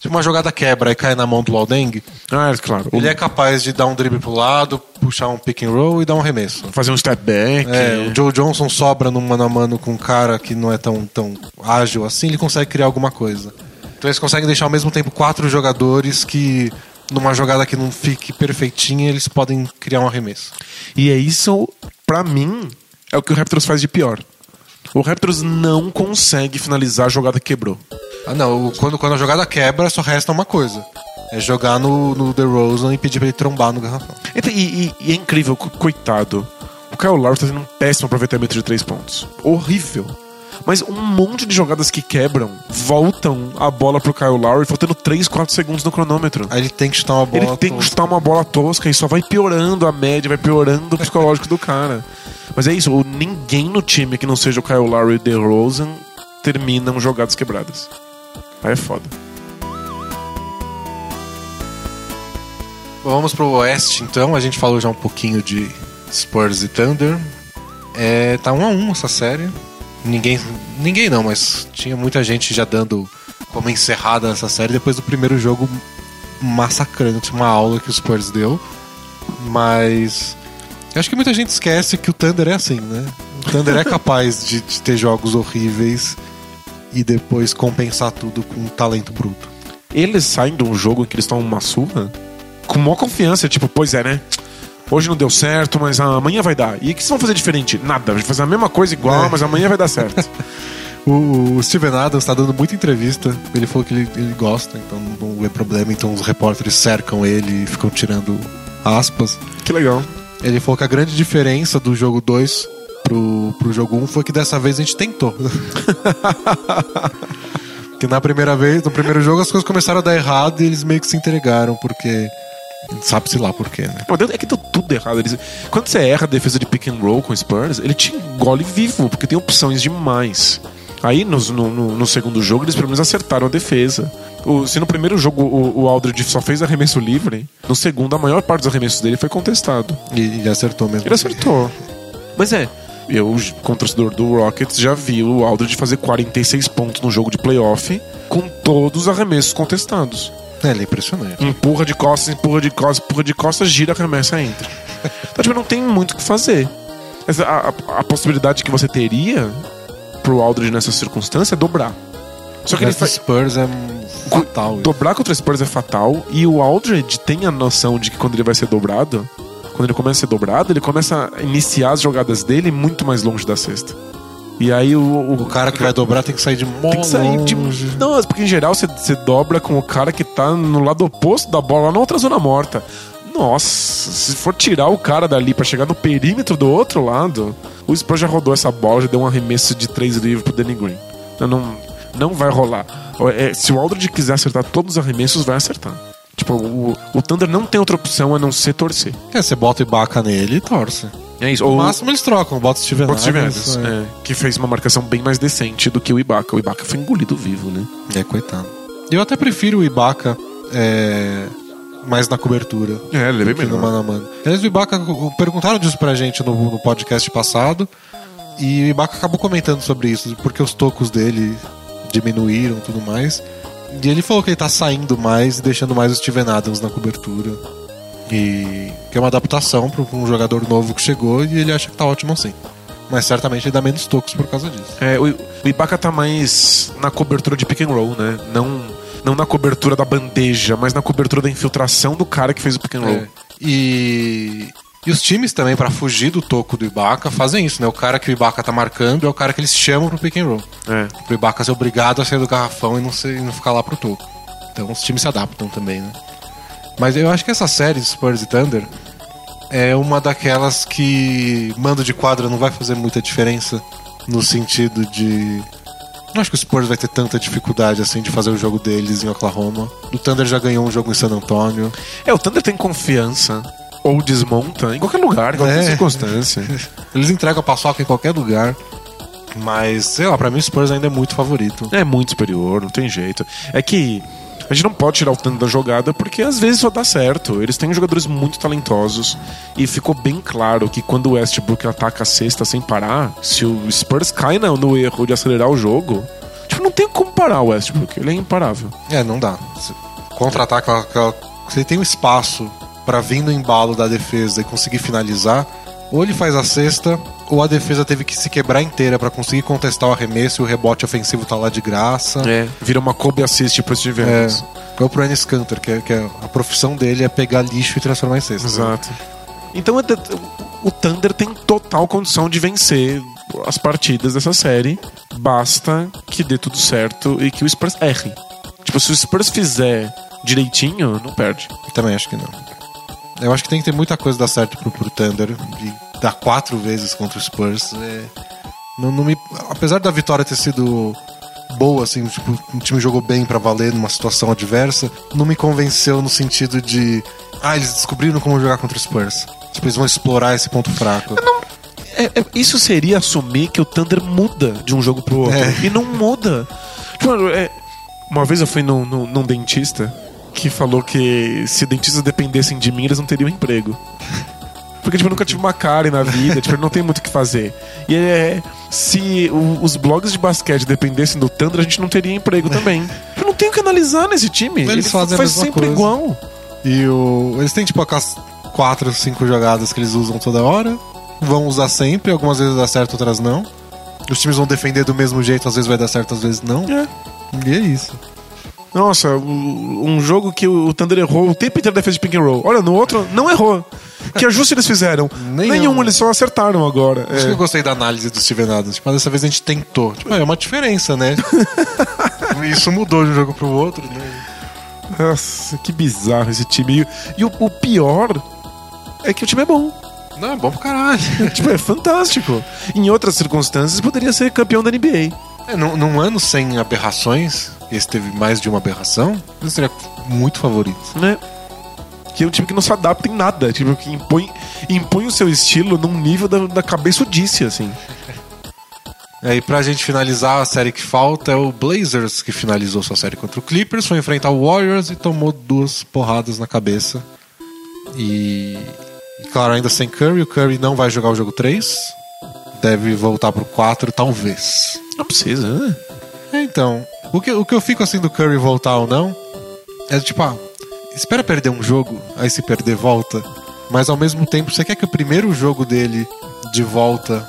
se uma jogada quebra e cai na mão do Laudeng, ah, é, claro. ele é capaz de dar um drible pro lado, puxar um pick and roll e dar um remesso. Fazer um step back. É, o Joe Johnson sobra no mano a mano com um cara que não é tão, tão ágil assim, ele consegue criar alguma coisa. Então eles conseguem deixar ao mesmo tempo quatro jogadores que numa jogada que não fique perfeitinha, eles podem criar um arremesso. E é isso, para mim, é o que o Raptors faz de pior. O Raptors não consegue finalizar a jogada que quebrou. Ah, não. Quando, quando a jogada quebra, só resta uma coisa. É jogar no, no DeRozan e pedir pra ele trombar no garrafão. E, e, e é incrível, coitado. O Kyle Lowry tá tendo um péssimo aproveitamento de três pontos. Horrível. Mas um monte de jogadas que quebram voltam a bola pro Kyle Lowry, faltando 3, 4 segundos no cronômetro. Aí ele tem que chutar uma bola Ele tem tosca. que chutar uma bola tosca e só vai piorando a média, vai piorando o psicológico do cara. Mas é isso, ninguém no time que não seja o Kyle Lowry e o DeRozan terminam jogadas quebradas. Aí é foda. Vamos pro Oeste então. A gente falou já um pouquinho de Spurs e Thunder. É, tá um a um essa série. Ninguém, ninguém não, mas tinha muita gente já dando como encerrada essa série depois do primeiro jogo massacrante, uma aula que o Spurs deu. Mas acho que muita gente esquece que o Thunder é assim, né? O Thunder é (laughs) capaz de, de ter jogos horríveis e depois compensar tudo com um talento bruto. Eles saem de um jogo em que eles tomam uma surra com maior confiança, tipo, pois é, né? Hoje não deu certo, mas amanhã vai dar. E o que vocês vão fazer diferente? Nada, vai fazer a mesma coisa igual, é. mas amanhã vai dar certo. (laughs) o, Steven Adams está dando muita entrevista. Ele falou que ele, ele gosta, então não vê problema. Então os repórteres cercam ele e ficam tirando aspas. Que legal. Ele falou que a grande diferença do jogo 2 pro, pro jogo 1 foi que dessa vez a gente tentou. (laughs) que na primeira vez, no primeiro jogo as coisas começaram a dar errado e eles meio que se entregaram, porque. Sabe-se lá por quê, né? É que deu tudo errado. Eles... Quando você erra a defesa de pick and roll com Spurs, ele te engole vivo, porque tem opções demais. Aí no, no, no segundo jogo eles pelo menos acertaram a defesa. O, se no primeiro jogo o, o Aldridge só fez arremesso livre, no segundo a maior parte dos arremessos dele foi contestado. E ele acertou mesmo. Ele acertou. Mas é, eu, como torcedor do Rockets, já vi o Aldridge fazer 46 pontos no jogo de playoff com todos os arremessos contestados. É, ele é impressionante. Empurra de costas, empurra de costas, empurra de costas, gira, arremessa, entra. Então, tipo, não tem muito o que fazer. A, a, a possibilidade que você teria pro Aldridge nessa circunstância é dobrar. Só que ele Contra faz. Spurs é fatal. Dobrar contra o Spurs é fatal e o Aldridge tem a noção de que quando ele vai ser dobrado, quando ele começa a ser dobrado, ele começa a iniciar as jogadas dele muito mais longe da cesta. E aí o, o, O cara que vai dobrar tem que sair de mó tem que sair de. longe. Não, porque em geral você, você dobra com o cara que tá no lado oposto da bola, lá na outra zona morta. Nossa, se for tirar o cara dali pra chegar no perímetro do outro lado, o Spurs já rodou essa bola, já deu um arremesso de três livres pro Danny Green. Não, não, não vai rolar. É, se o Aldridge quiser acertar todos os arremessos, vai acertar. Tipo, o, o Thunder não tem outra opção a não ser torcer. É, você bota o Ibaka nele e torce. É isso. No Ou máximo eles trocam, bota o Steven o Steve Adams, é. é, que fez uma marcação bem mais decente do que o Ibaka. O Ibaka foi engolido vivo, né? É, coitado. Eu até prefiro o Ibaka é, mais na cobertura. É, ele é bem no melhor. mano a mano. Aliás, o Ibaka perguntaram disso pra gente no, no podcast passado. E o Ibaka acabou comentando sobre isso, porque os tocos dele diminuíram e tudo mais. E ele falou que ele tá saindo mais e deixando mais o Steven Adams na cobertura. E que é uma adaptação para um jogador novo que chegou e ele acha que tá ótimo assim. Mas certamente ele dá menos tocos por causa disso. É, o, o Ibaka tá mais na cobertura de pick and roll, né? Não, não na cobertura da bandeja, mas na cobertura da infiltração do cara que fez o pick and roll. É. E, e os times também, pra fugir do toco do Ibaka, fazem isso, né? O cara que o Ibaka tá marcando é o cara que eles chamam pro pick and roll. É. Pro Ibaka ser obrigado a sair do garrafão e não, ser, e não ficar lá pro toco. Então os times se adaptam também, né? Mas eu acho que essa série Spurs e Thunder é uma daquelas que mando de quadra não vai fazer muita diferença no sentido de. Não acho que o Spurs vai ter tanta dificuldade assim de fazer o jogo deles em Oklahoma. O Thunder já ganhou um jogo em San Antonio. É, o Thunder tem confiança. Ou desmonta em qualquer lugar, em qualquer É. circunstância. (laughs) Eles entregam a paçoca em qualquer lugar. Mas, sei lá, pra mim o Spurs ainda é muito favorito. É muito superior, não tem jeito. É que a gente não pode tirar o Thunder da jogada porque às vezes só dá certo. Eles têm jogadores muito talentosos e ficou bem claro que quando o Westbrook ataca a cesta sem parar, se o Spurs cai no, erro de acelerar o jogo, tipo, não tem como parar o Westbrook. Ele é imparável. É, não dá. Contra-ataque, ele tem um espaço pra vir no embalo da defesa e conseguir finalizar, ou ele faz a cesta, ou a defesa teve que se quebrar inteira pra conseguir contestar o arremesso e o rebote ofensivo tá lá de graça. É. Vira uma Kobe assist pro Steve É, Adams. igual pro Ennis Cantor, que, é, que é- a profissão dele é pegar lixo e transformar em cesta. Exato. Então é de- o Thunder tem total condição de vencer as partidas dessa série. Basta que dê tudo certo e que o Spurs erre. Tipo, se o Spurs fizer direitinho, não perde. Também acho que não. Eu acho que tem que ter muita coisa dar certo pro, pro Thunder. E dar quatro vezes contra o Spurs. é- não, não me, apesar da vitória ter sido boa, assim, tipo, o time jogou bem pra valer numa situação adversa, não me convenceu no sentido de. Ah, eles descobriram como jogar contra o Spurs. Tipo, eles vão explorar esse ponto fraco. É- é- isso seria assumir que o Thunder muda de um jogo pro outro. É. E não muda. Tipo, é, uma vez eu fui num, num- num dentista que falou que se dentistas dependessem de mim, eles não teriam emprego. Porque, tipo, eu nunca tive uma cara na vida, tipo, ele não tem muito o que fazer. E é. Se o- os blogs de basquete dependessem do Thunder, a gente não teria emprego também. (laughs) Eu não tenho o que analisar nesse time. Eles Ele fazem a faz mesma sempre coisa. igual. E o, eles têm tipo aquelas quatro, cinco jogadas que eles usam toda hora. Vão usar sempre, algumas vezes dá certo, outras não. Os times vão defender do mesmo jeito, às vezes vai dar certo, às vezes não. É. E é isso. Nossa, um jogo que o Thunder errou o tempo inteiro da defesa de pick and roll. Olha, no outro não errou. Que ajuste eles fizeram? Nenhum. Nenhum, eles só acertaram agora. Acho que É. eu gostei da análise do Steven Adams. Tipo, dessa vez a gente tentou. Tipo, é uma diferença, né? (laughs) isso mudou de um jogo pro outro, né? Nossa, que bizarro esse time. E, o, o pior é que o time é bom. Não, é bom pro caralho. (laughs) tipo, é fantástico. Em outras circunstâncias, poderia ser campeão da NBA. É, num, num ano sem aberrações, esse teve mais de uma aberração, ele seria muito favorito. né? Que é um time que não se adapta em nada, tipo, que impõe, impõe o seu estilo num nível da, da cabeçudice, assim. Aí pra gente finalizar a série que falta é o Blazers que finalizou sua série contra o Clippers, foi enfrentar o Warriors e tomou duas porradas na cabeça. E, e claro, ainda sem Curry, o Curry não vai jogar o jogo 3. Deve voltar pro 4, talvez. Não precisa, né? É, então, o que, o que eu fico assim do Curry voltar ou não é tipo, ah, espera perder um jogo, aí se perder volta. Mas ao mesmo tempo, você quer que o primeiro jogo dele de volta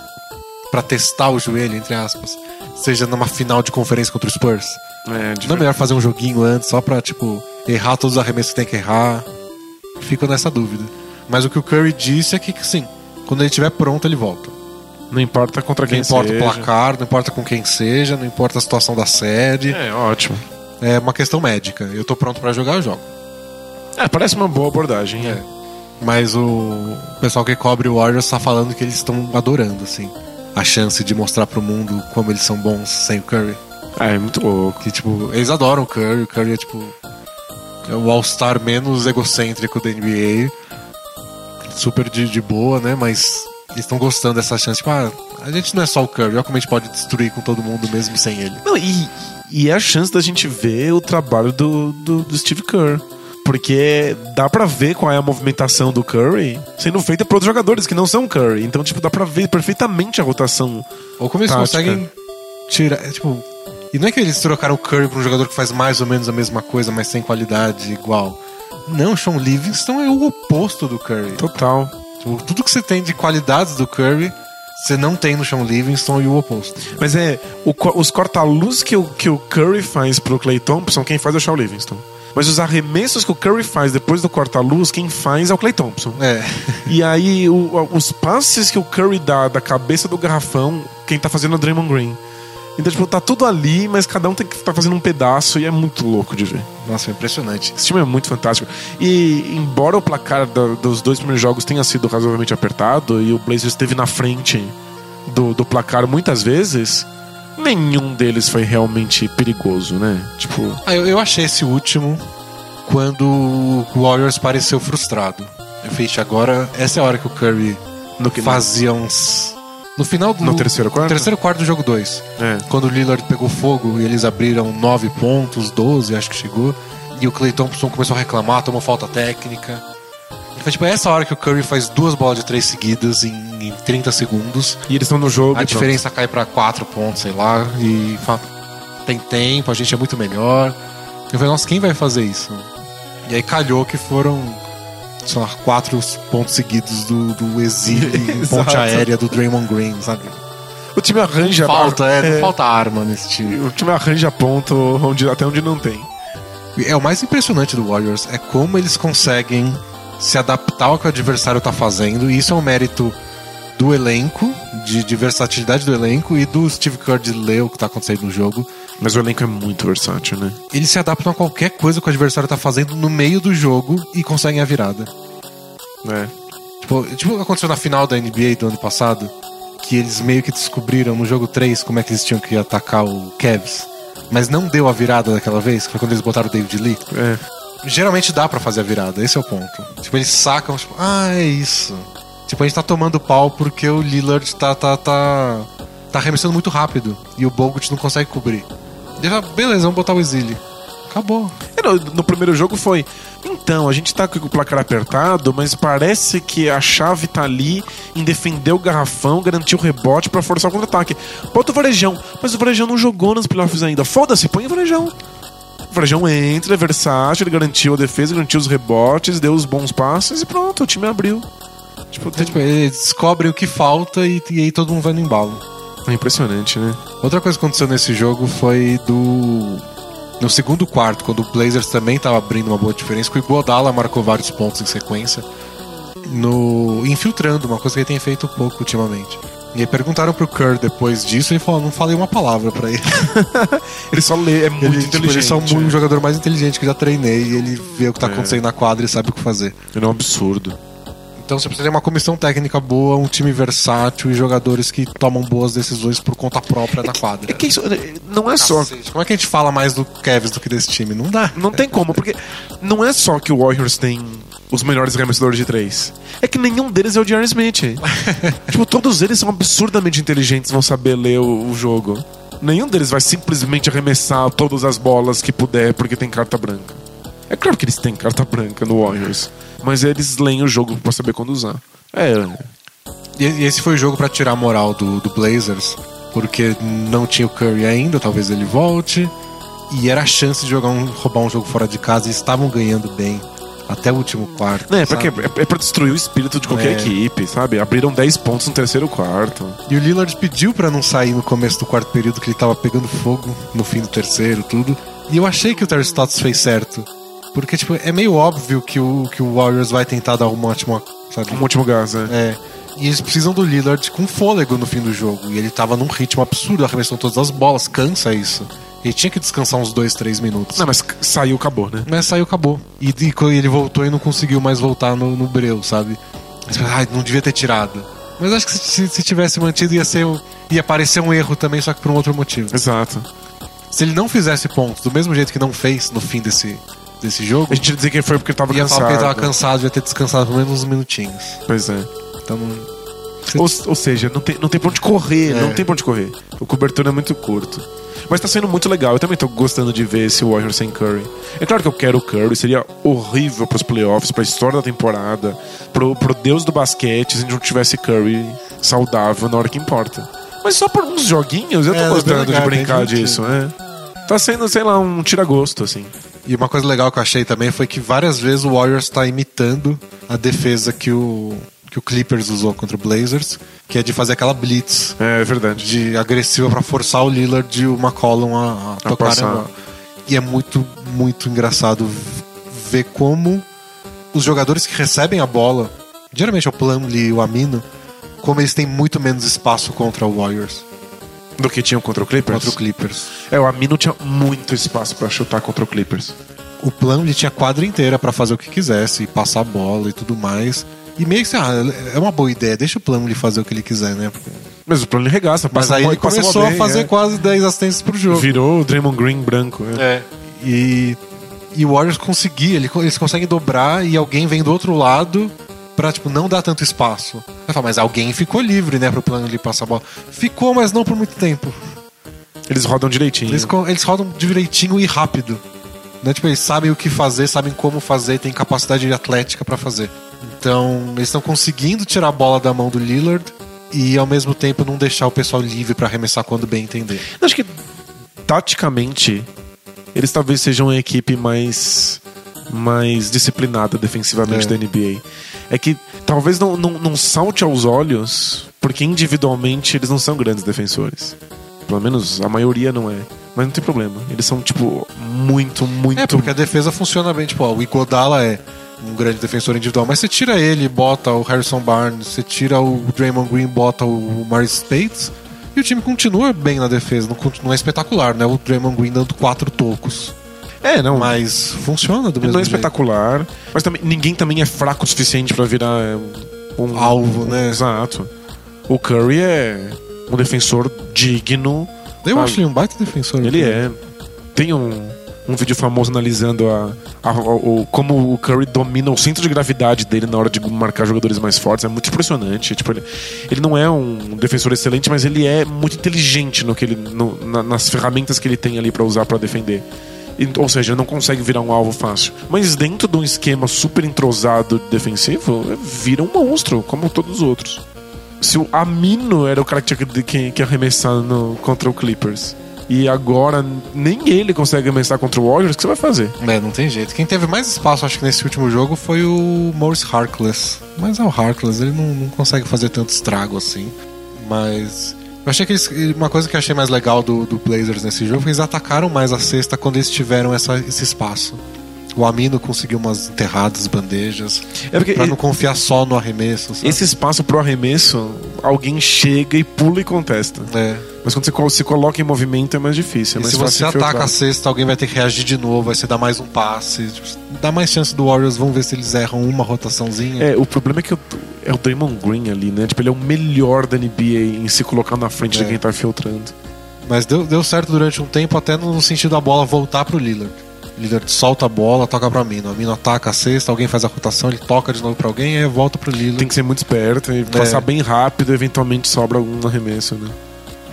pra testar o joelho, entre aspas, seja numa final de conferência contra o Spurs? É, Não é melhor fazer um joguinho antes só pra, tipo, errar todos os arremessos que tem que errar? Fico nessa dúvida. Mas o que o Curry disse é que, sim, quando ele estiver pronto, ele volta. Não importa contra Não quem importa seja. o placar, não importa com quem seja, não importa a situação da série. É, ótimo. É uma questão médica. Eu tô pronto pra jogar, eu jogo. É, parece uma boa abordagem. É. Mas o pessoal que cobre o Warriors tá falando que eles estão adorando, assim, a chance de mostrar pro mundo como eles são bons sem o Curry. É, é muito louco. Que, tipo, eles adoram o Curry. O Curry é, tipo, é o All-Star menos egocêntrico da NBA. Super de, de boa, né? Mas eles estão gostando dessa chance. Tipo, ah, a gente não é só o Curry. Olha como a gente pode destruir com todo mundo mesmo sem ele. Não, e, e é a chance da gente ver o trabalho do, do, do Steve Kerr. Porque dá pra ver qual é a movimentação do Curry sendo feita por outros jogadores que não são Curry. Então, tipo, dá pra ver perfeitamente a rotação. Ou como eles Tática. conseguem tirar. é, Tipo, e não é que eles trocaram o Curry pra um jogador que faz mais ou menos a mesma coisa, mas sem qualidade igual. Não, o Sean Livingston é o oposto do Curry. Total. Tipo, tudo que você tem de qualidades do Curry, você não tem no Sean Livingston e o oposto. Mas é, o os corta-luz que o, que o Curry faz pro Clay Thompson, quem faz é o Shaw Livingston. Mas os arremessos que o Curry faz depois do corta-luz, quem faz é o Clay Thompson. É. E aí, o- os passes que o Curry dá da cabeça do garrafão, quem tá fazendo é o Draymond Green. Então, tipo, tá tudo ali, mas cada um tem que estar fazendo um pedaço e é muito louco de ver. Nossa, é impressionante. Esse time é muito fantástico. E, embora o placar da- dos dois primeiros jogos tenha sido razoavelmente apertado e o Blazers esteve na frente do, do placar muitas vezes, nenhum deles foi realmente perigoso, né? Tipo, Ah, eu, eu achei esse último quando o Warriors pareceu frustrado. Eu fiz agora, essa é a hora que o Curry no que fazia uns. No final do. No terceiro quarto? terceiro quarto do jogo 2. É. Quando o Lillard pegou fogo e eles abriram 9 pontos, 12, acho que chegou. E o Clay Thompson começou a reclamar, tomou falta técnica. Foi tipo, é essa hora que o Curry faz duas bolas de três seguidas em, em 30 segundos. E eles estão no jogo. A diferença cai pra 4 pontos, sei lá. E fala, tem tempo, a gente é muito melhor. Eu falei, nossa, quem vai fazer isso? E aí calhou que foram, sei lá, quatro pontos seguidos do, do exílio (laughs) em ponte aérea do Draymond Green, sabe? pronto. O time arranja. Falta, é, não é, falta arma nesse time. O time arranja ponto onde, até onde não tem. É o mais impressionante do Warriors é como eles conseguem se adaptar ao que o adversário tá fazendo, e isso é um mérito do elenco, de, de versatilidade do elenco e do Steve Kerr de ler o que tá acontecendo no jogo. Mas o elenco é muito versátil, né? Eles se adaptam a qualquer coisa que o adversário tá fazendo no meio do jogo e conseguem a virada. É. Tipo, tipo aconteceu na final da NBA do ano passado, que eles meio que descobriram no jogo 3 como é que eles tinham que atacar o Cavs. Mas não deu a virada daquela vez, que foi quando eles botaram o David Lee. É. Geralmente dá pra fazer a virada, esse é o ponto. Tipo, eles sacam, tipo, ah, é isso. Tipo, a gente tá tomando pau porque o Lillard tá, tá, tá, tá arremessando muito rápido e o Bogut não consegue cobrir. Fala, beleza, vamos botar o Exílio. Acabou. É, no, no primeiro jogo foi. Então, a gente tá com o placar apertado, mas parece que a chave tá ali em defender o garrafão, garantir o rebote pra forçar o contra-ataque. Bota o Varejão, mas o Varejão não jogou nos playoffs ainda. Foda-se, põe o Varejão. O Varejão entra, é versátil, ele garantiu a defesa, garantiu os rebotes, deu os bons passes e pronto, o time abriu. Tipo, Então, tipo, eles descobrem o que falta e, e aí todo mundo vai no embalo. é impressionante, né? Outra coisa que aconteceu nesse jogo foi do. No segundo quarto, quando o Blazers também estava abrindo uma boa diferença, que o Iguodala marcou vários pontos em sequência, no infiltrando, uma coisa que ele tem feito pouco ultimamente. E aí perguntaram pro Kerr depois disso, e ele falou: não falei uma palavra pra ele. (laughs) Ele só lê, é muito ele, tipo, ele inteligente. é só um jogador mais inteligente que já treinei, e ele vê o que tá É. acontecendo na quadra e sabe o que fazer. Ele é um absurdo. Então você precisa ter uma comissão técnica boa, um time versátil e jogadores que tomam boas decisões por conta própria na quadra. É que isso não é só Cacete, Como é que a gente fala mais do Kevs do que desse time? Não dá. Não tem (laughs) como, porque não é só que o Warriors tem os melhores arremessadores de três. É que nenhum deles é o Jerry Smith. (laughs) tipo, todos eles são absurdamente inteligentes, vão saber ler o, o jogo. Nenhum deles vai simplesmente arremessar todas as bolas que puder porque tem carta branca. É claro que eles têm carta branca no Warriors, mas eles leem o jogo pra saber quando usar. É, E e esse foi o jogo pra tirar a moral do, do Blazers, porque não tinha o Curry ainda, talvez ele volte. E era a chance de jogar um, roubar um jogo fora de casa e estavam ganhando bem até o último quarto. Não, é, pra, sabe? que- é, é pra destruir o espírito de qualquer É. equipe, sabe? Abriram 10 pontos no terceiro quarto. E o Lillard pediu pra não sair no começo do quarto período, que ele tava pegando fogo no fim do terceiro, tudo. E eu achei que o Terry Stotts fez certo. Porque, tipo, é meio óbvio que o, que o Warriors vai tentar dar uma ótima, sabe? Um último gás, né? É. E eles precisam do Lillard com fôlego no fim do jogo. E ele tava num ritmo absurdo, arremessando todas as bolas, cansa isso. Ele tinha que descansar uns dois, três minutos. Não, mas saiu, acabou, né? Mas saiu, acabou. E, e ele voltou e não conseguiu mais voltar no, no breu, sabe? Fala, Ai, não devia ter tirado. Mas acho que se, se tivesse mantido ia ser. ia parecer um erro também, só que por um outro motivo. Exato. Se ele não fizesse pontos do mesmo jeito que não fez no fim desse, desse jogo, A gente ia dizer que foi porque ele tava ia cansado. falar que ele tava cansado, devia ter descansado pelo menos uns minutinhos. Pois é. Então não. Ou, ou seja, não tem, não tem pra onde correr, É. não tem pra onde correr. O cobertor é muito curto. Mas tá sendo muito legal. Eu também tô gostando de ver esse Warriors sem Curry. É claro que eu quero o Curry, seria horrível pros playoffs, pra história da temporada, pro, pro deus do basquete, se a gente não tivesse Curry saudável na hora que importa. Mas só por uns joguinhos eu tô É, gostando de legal, bem brincar disso, é. Tá sendo, sei lá, um tira-gosto, assim. E uma coisa legal que eu achei também foi que várias vezes o Warriors tá imitando a defesa que o, que o Clippers usou contra o Blazers, que é de fazer aquela blitz É verdade. de agressiva pra forçar o Lillard e o McCollum a, a tocar passar. a. E é muito, muito engraçado ver como os jogadores que recebem a bola, geralmente é o Plumlee e o Amino, como eles têm muito menos espaço contra o Warriors, Do que tinham contra o Clippers? contra o Clippers. É, o Amino tinha muito espaço pra chutar contra o Clippers. O Plumlee tinha quadra inteira pra fazer o que quisesse, e passar a bola e tudo mais. E meio que, ah, é uma boa ideia, deixa o Plumlee fazer o que ele quiser, né? Mas o plano ele regaça, Mas passa- aí ele começou bem, a fazer é. quase 10 assistências por jogo. Virou o Draymond Green branco. É. É. E, e o Warriors conseguia, ele- eles conseguem dobrar e alguém vem do outro lado pra, tipo, não dar tanto espaço. Mas alguém ficou livre, né, pro plano de passar a bola. Ficou, mas não por muito tempo. Eles rodam direitinho. Eles, eles rodam direitinho e rápido. Né? Tipo, eles sabem o que fazer, sabem como fazer, têm capacidade atlética pra fazer. Então, eles estão conseguindo tirar a bola da mão do Lillard e ao mesmo tempo não deixar o pessoal livre pra arremessar quando bem entender. Acho que, taticamente, eles talvez sejam a equipe mais, mais disciplinada defensivamente É. da NBA. É que talvez não, não, não salte aos olhos, porque individualmente eles não são grandes defensores. Pelo menos a maioria não é. Mas não tem problema. Eles são, tipo, muito, muito. É, porque a defesa funciona bem. Tipo, ó, o Igodala é um grande defensor individual, mas você tira ele, bota o Harrison Barnes, você tira o Draymond Green, bota o Maris Spates, e o time continua bem na defesa. Não, continua- não é espetacular, né? O Draymond Green dando quatro tocos. É, não. Mas funciona do mesmo não é jeito. espetacular, mas também ninguém também é fraco o suficiente pra virar é, um Alvo, né? Exato. O Curry é um defensor digno. Eu Ah, acho ele um baita defensor. Ele é. Tem um, um vídeo famoso analisando a, a- o, o- como o Curry domina o centro de gravidade dele na hora de marcar jogadores mais fortes. É muito impressionante. Tipo, ele, ele não é um defensor excelente, mas ele é muito inteligente no que ele, no- na- nas ferramentas que ele tem ali pra usar pra defender. E- ou seja, ele não consegue virar um alvo fácil. Mas dentro de um esquema super entrosado defensivo, vira um monstro, como todos os outros. Se o Amino era o cara que tinha que, que, que arremessar no, contra o Clippers. E agora nem ele consegue arremessar contra o Warriors, o que você vai fazer? É, não tem jeito. Quem teve mais espaço, acho que nesse último jogo, foi o Maurice Harkless. Mas é o Harkless, ele não, não consegue fazer tanto estrago assim. Mas. Eu achei que eles, uma coisa que eu achei mais legal do, do Blazers nesse jogo foi que eles atacaram mais a cesta quando eles tiveram essa, esse espaço. O Amino conseguiu umas enterradas, bandejas. É porque Pra não confiar só no arremesso. Sabe? esse espaço pro arremesso, alguém chega e pula e contesta. É. Mas quando você se coloca em movimento é mais difícil. É mais se você ataca filtrar. a cesta, alguém vai ter que reagir de novo, vai você dar mais um passe. Dá mais chance do Warriors, vamos ver se eles erram uma rotaçãozinha. É, o problema é que o- é o Draymond Green ali, né? Tipo, ele é o melhor da NBA em se colocar na frente É. de quem tá filtrando. Mas deu, deu certo durante um tempo, até no sentido da bola voltar pro Lillard. Lillard solta a bola, toca pra Mino. A Mino ataca a cesta, alguém faz a rotação, ele toca de novo pra alguém, aí volta pro Lillard. Tem que ser muito esperto e passar bem rápido, eventualmente sobra algum arremesso, né?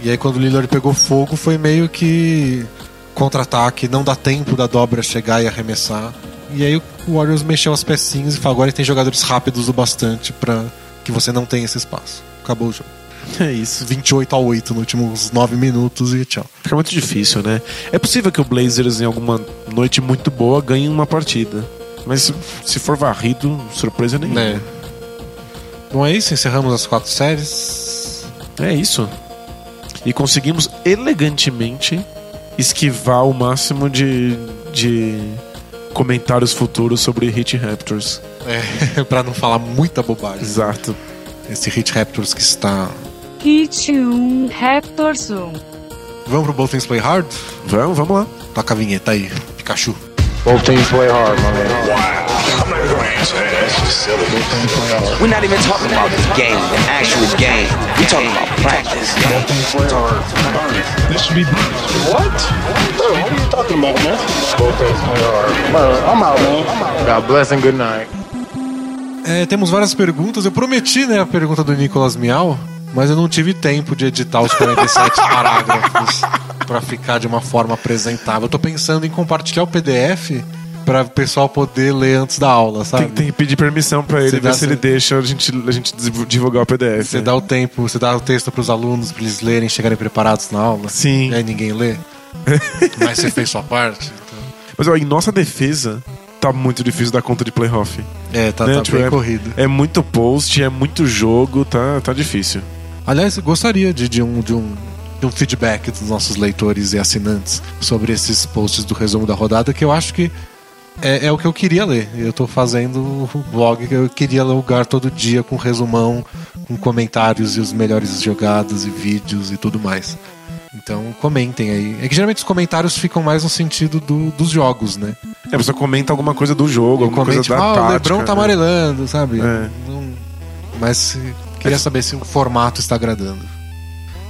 E aí quando o Lillard pegou fogo, foi meio que contra-ataque, não dá tempo da dobra chegar e arremessar. E aí o Warriors mexeu as pecinhas e falou, agora tem jogadores rápidos o bastante para que você não tenha esse espaço. Acabou o jogo. É isso. 28 a 8 nos últimos 9 minutos e tchau. Fica muito difícil, né? É possível que o Blazers, em alguma noite muito boa, ganhe uma partida. Mas se for varrido, surpresa nenhuma. É. Bom, é isso. Encerramos as quatro séries. É isso. E conseguimos elegantemente esquivar o máximo de, de comentários futuros sobre Hit Raptors. É, (laughs) pra não falar muita bobagem. Exato. Esse Hit Raptors que está. Hit 1, Raptors 1. Vamos pro Both Things Play Hard? Vamos, vamos lá. Toca a vinheta aí, Pikachu. Both teams play hard, my man. I'm not gonna answer that. That's just silly. We're not even talking about the game, the actual game. We're talking about practice. Both teams play hard. This should be what? Bro, what are you talking about, man? Both teams play hard. Bro, I'm out, man. God bless and good night. É, temos várias perguntas. Eu prometi, né, a pergunta do Nicolas Miau, mas eu não tive tempo de editar os 47 (laughs) parágrafos para ficar de uma forma apresentável. Eu tô pensando em compartilhar o PDF para o pessoal poder ler antes da aula, sabe? Tem, tem que pedir permissão pra ele, ver se ele deixa a gente, a gente divulgar o PDF. Você dá o tempo, você dá o texto para os alunos para eles lerem, chegarem preparados na aula. Sim. E aí ninguém lê. (laughs) Mas você fez sua parte. então- Mas ó, em nossa defesa, tá muito difícil dar conta de playoff. É, tá, Né, tá tipo, bem é- corrido. É muito post, é muito jogo, tá, tá difícil. Aliás, gostaria de, de um, de, um, um feedback dos nossos leitores e assinantes sobre esses posts do resumo da rodada, que eu acho que é, é o que eu queria ler. Eu tô fazendo o blog que eu queria lugar todo dia com resumão, com comentários e os melhores jogadas e vídeos e tudo mais. Então comentem aí. É que geralmente os comentários ficam mais no sentido do- dos jogos, né? É, você comenta alguma coisa do jogo, alguma Comente, coisa da ah, tática. o Lebron tá né? amarelando, sabe? É. Mas queria saber se o formato está agradando.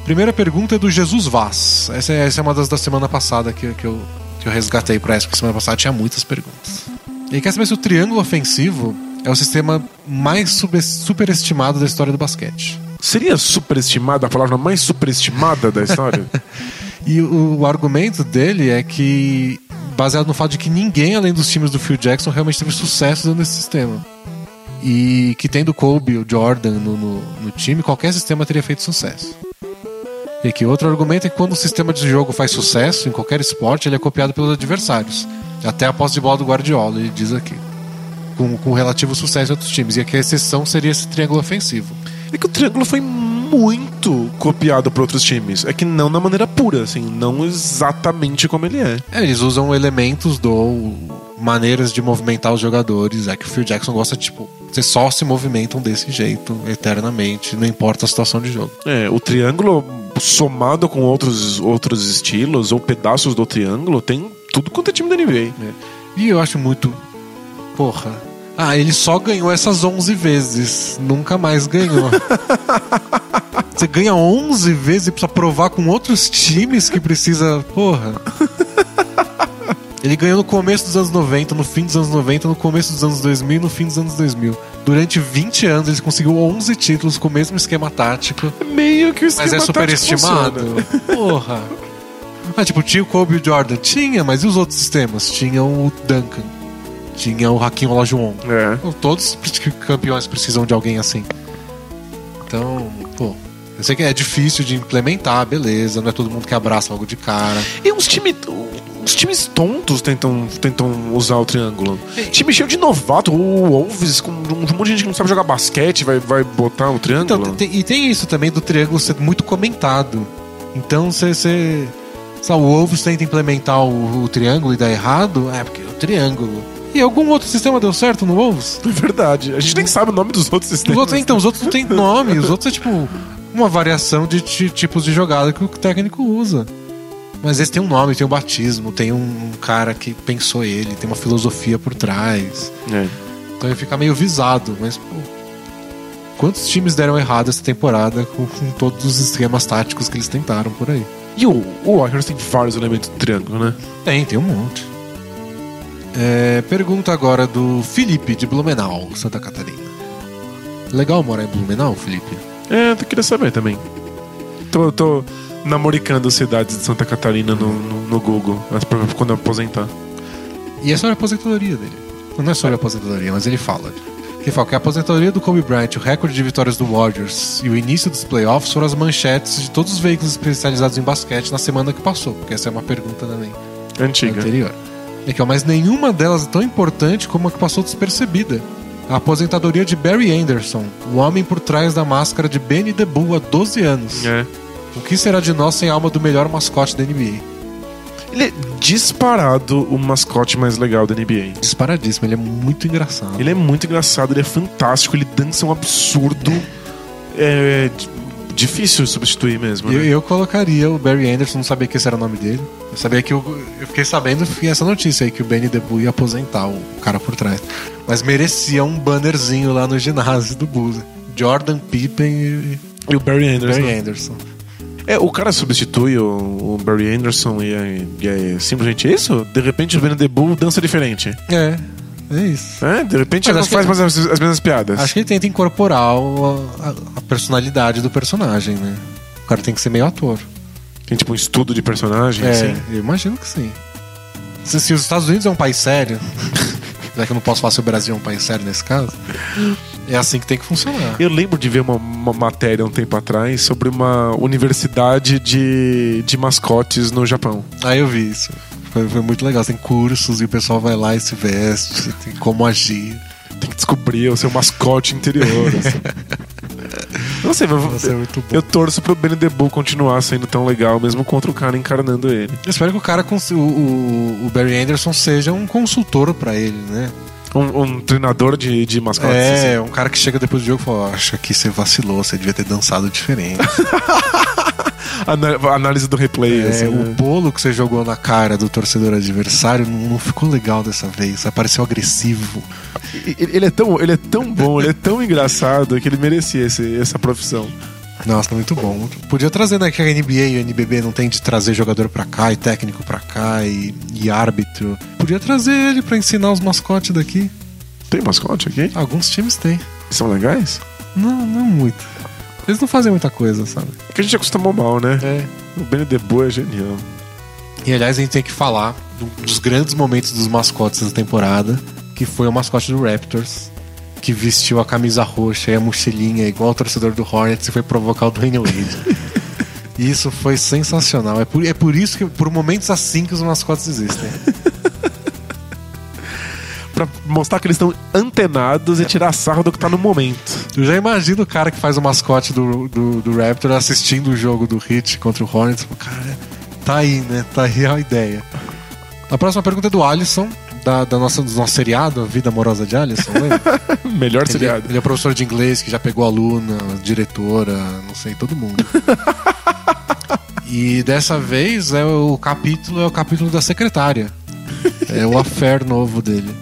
Primeira pergunta é do Jesus Vaz. Essa é, essa é uma das da semana passada que, que, eu, que eu resgatei para essa, porque semana passada tinha muitas perguntas. Ele quer saber se o triângulo ofensivo é o sistema mais superestimado da história do basquete. Seria superestimada a palavra mais superestimada da história? (laughs) E o, o argumento dele é que, baseado no fato de que ninguém além dos times do Phil Jackson realmente teve sucesso dentro desse sistema. E que tendo Kobe ou Jordan no, no, no time, qualquer sistema teria feito sucesso. E que outro argumento é que quando o sistema de jogo faz sucesso em qualquer esporte, ele é copiado pelos adversários. Até a posse de bola do Guardiola, ele diz aqui. Com, com relativo sucesso em outros times. E que a exceção seria esse triângulo ofensivo. É que o triângulo foi muito copiado por outros times. É que não na maneira pura, assim, não exatamente como ele é. É, eles usam elementos do maneiras de movimentar os jogadores. É que o Phil Jackson gosta, tipo, vocês só se movimentam desse jeito eternamente, não importa a situação de jogo. É, o triângulo somado com outros, outros estilos ou pedaços do triângulo tem tudo quanto é time da NBA. E eu acho muito. Porra. Ah, ele só ganhou essas 11 vezes. Nunca mais ganhou. (laughs) Você ganha 11 vezes e precisa provar com outros times que precisa. Porra. Ele ganhou no começo dos anos 90, no fim dos anos 90, no começo dos anos 2000 e no fim dos anos 2000. Durante 20 anos ele conseguiu 11 títulos com o mesmo esquema tático. Meio que o Mas é esquema superestimado? Porra. Ah, tipo, tinha o Kobe e o Jordan? Tinha, mas e os outros sistemas? Tinha o Duncan. Tinha o Hakim Olajuwon. É. Todos os campeões precisam de alguém assim. Então, pô... Eu sei que é difícil de implementar, beleza. Não é todo mundo que abraça logo de cara. E uns times. Os times tontos tentam, tentam usar o triângulo. Time cheio de novato, o Wolves, com um monte de gente que não sabe jogar basquete, vai, vai botar o triângulo. Então, tem- e tem isso também do triângulo ser muito comentado. Então, você. o Wolves tenta implementar o, o triângulo e dá errado. É, porque é o triângulo. E algum outro sistema deu certo no Wolves? (laughs) É verdade. A gente nem sabe o nome dos outros Os sistemas. outros, então, os outros não tem (laughs) nome. Os outros é tipo uma variação de ti- tipos de jogada que o técnico usa. Mas esse tem um nome, tem um batismo, tem um cara que pensou ele, tem uma filosofia por trás. É. Então ele fica meio visado, mas pô, quantos times deram errado essa temporada com, com todos os esquemas táticos que eles tentaram por aí? E o, o Warriors tem vários elementos do triângulo, né? Tem, tem um monte. É, pergunta agora do Felipe, de Blumenau, Santa Catarina. Legal morar em Blumenau, Felipe? É, eu queria saber também. Tô, tô namoricando cidades de Santa Catarina no, no, no Google, mas pra- quando eu aposentar. E é sobre a aposentadoria dele. Não é sobre a aposentadoria, mas ele fala. Ele fala que a aposentadoria do Kobe Bryant, o recorde de vitórias do Warriors e o início dos playoffs foram as manchetes de todos os veículos especializados em basquete na semana que passou, porque essa é uma pergunta também Antiga. anterior. Aqui, ó, mas nenhuma delas é tão importante como a que passou despercebida. A aposentadoria de Barry Anderson, o homem por trás da máscara de Benny the Bull há 12 anos. É. O que será de nós sem a alma do melhor mascote da NBA? Ele é disparado o mascote mais legal da NBA. Disparadíssimo, ele é muito engraçado. Ele é muito engraçado, ele é fantástico, ele dança um absurdo. É difícil substituir mesmo. Eu, Né? eu colocaria o Barry Anderson, não sabia que esse era o nome dele. Eu sabia que o, eu fiquei sabendo que essa notícia aí que o Benny DeBu ia aposentar o cara por trás. Mas merecia um bannerzinho lá no ginásio do Bulls. Jordan Pippen e E o Barry Anderson. Barry Anderson. É, o cara substitui o, o Barry Anderson e é, e é simplesmente isso? De repente o Benny Bull dança diferente. É, é isso. É, de repente Mas não que faz ele- mais as, as mesmas piadas. Acho que ele tenta incorporar o- a, a personalidade do personagem, né? O cara tem que ser meio ator. Tem tipo um estudo de personagem, É, assim. eu imagino que sim. Se, se os Estados Unidos é um país sério, (laughs) já que eu não posso falar se o Brasil é um país sério nesse caso, é assim que tem que funcionar. Eu lembro de ver uma, uma matéria um tempo atrás sobre uma universidade de, de mascotes no Japão. Aí eu vi isso. Foi, foi muito legal. Tem cursos e o pessoal vai lá e se veste, tem como agir. Tem que descobrir o seu mascote interior. assim. (laughs) Não sei, eu, Isso é muito bom. eu torço pro Benny the Bull continuar sendo tão legal, mesmo contra o cara encarnando ele. Eu espero que o cara, o, o, o Barry Anderson, seja um consultor pra ele, né? Um, um treinador de, de mascotes. É, assim. um cara que chega depois do jogo e fala: "Ó, Acho que você vacilou, você devia ter dançado diferente. (laughs) Ana- análise do replay. É, assim, o né? bolo que você jogou na cara do torcedor adversário não, ficou legal dessa vez. Apareceu agressivo. Ele é, tão, ele é tão bom, ele é tão engraçado que ele merecia esse, essa profissão. Nossa, muito bom. Podia trazer, né? Que a NBA e o NBB não tem de trazer jogador pra cá e técnico pra cá e, e árbitro. Podia trazer ele pra ensinar os mascotes daqui. Tem mascote aqui? Alguns times têm. São legais? Não, não muito. Eles não fazem muita coisa, sabe? É que a gente acostumou mal, né? É. O Benny the Bull é genial. E aliás, a gente tem que falar do- dos grandes momentos dos mascotes da temporada, que foi o mascote do Raptors, que vestiu a camisa roxa e a mochilinha igual o torcedor do Hornets e foi provocar o Dwayne Wade. E (laughs) Isso foi sensacional. É por, é por isso que, por momentos assim, que os mascotes existem. (laughs) Pra mostrar que eles estão antenados e tirar sarro do que tá no momento. Eu já imagino o cara que faz o mascote do, do, do Raptor assistindo o jogo do Hit contra o Hornets. Cara, tá aí, né? Tá aí a ideia. A próxima pergunta é do Alisson, da, da nossa, do nosso seriado, A Vida Amorosa de Alisson, lembra? (laughs) Melhor Ele, seriado. ele é professor de inglês que já pegou aluna, diretora, não sei, todo mundo. (laughs) e dessa vez é o capítulo é o capítulo da secretária. É o affair novo dele.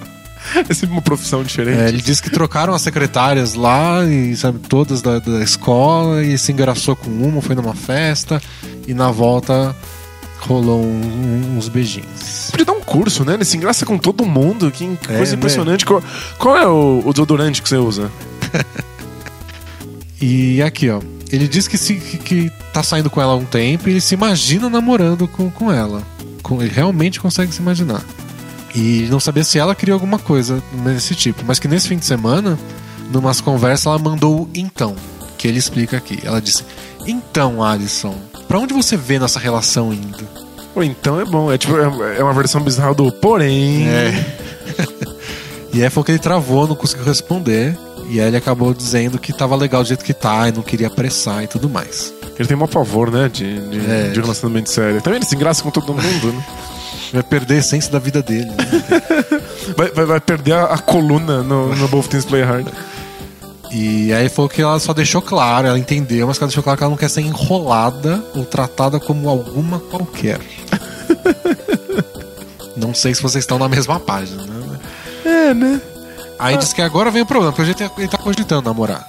(laughs) É sempre uma profissão diferente. É, ele disse que trocaram as secretárias lá, e sabe, todas da, da escola, e se engraçou com uma, foi numa festa, e na volta rolou um- uns beijinhos. Podia dar um curso, né? Ele se engraça com todo mundo. Que É, coisa né? impressionante. Qual, qual é o, o desodorante que você usa? (laughs) E aqui, ó. Ele diz que, se, que, que tá saindo com ela há um tempo e ele se imagina namorando com, com ela. Com- ele realmente consegue se imaginar. E não sabia se ela queria alguma coisa desse tipo. Mas que nesse fim de semana, numas conversas, ela mandou o então. Que ele explica aqui. Ela disse: Então, Alisson, pra onde você vê nossa relação indo? Ou então é bom. É tipo, é, é uma versão bizarra do porém. É. (laughs) e aí foi que ele travou, não conseguiu responder. E aí ele acabou dizendo que tava legal do jeito que tá e não queria apressar e tudo mais. Ele tem maior pavor, né? De, de, É. de relacionamento sério. Também ele se engraça com todo mundo, né? (laughs) Vai perder a essência da vida dele. né? (laughs) Vai, vai, vai perder a, a coluna no, no Both Teams Play Hard. E aí foi o que ela só deixou claro, ela entendeu, mas ela deixou claro que ela não quer ser enrolada ou tratada como alguma qualquer. (laughs) não sei se vocês estão na mesma página, né? É, né? Aí diz que agora vem o problema, porque a gente ele tá cogitando namorar.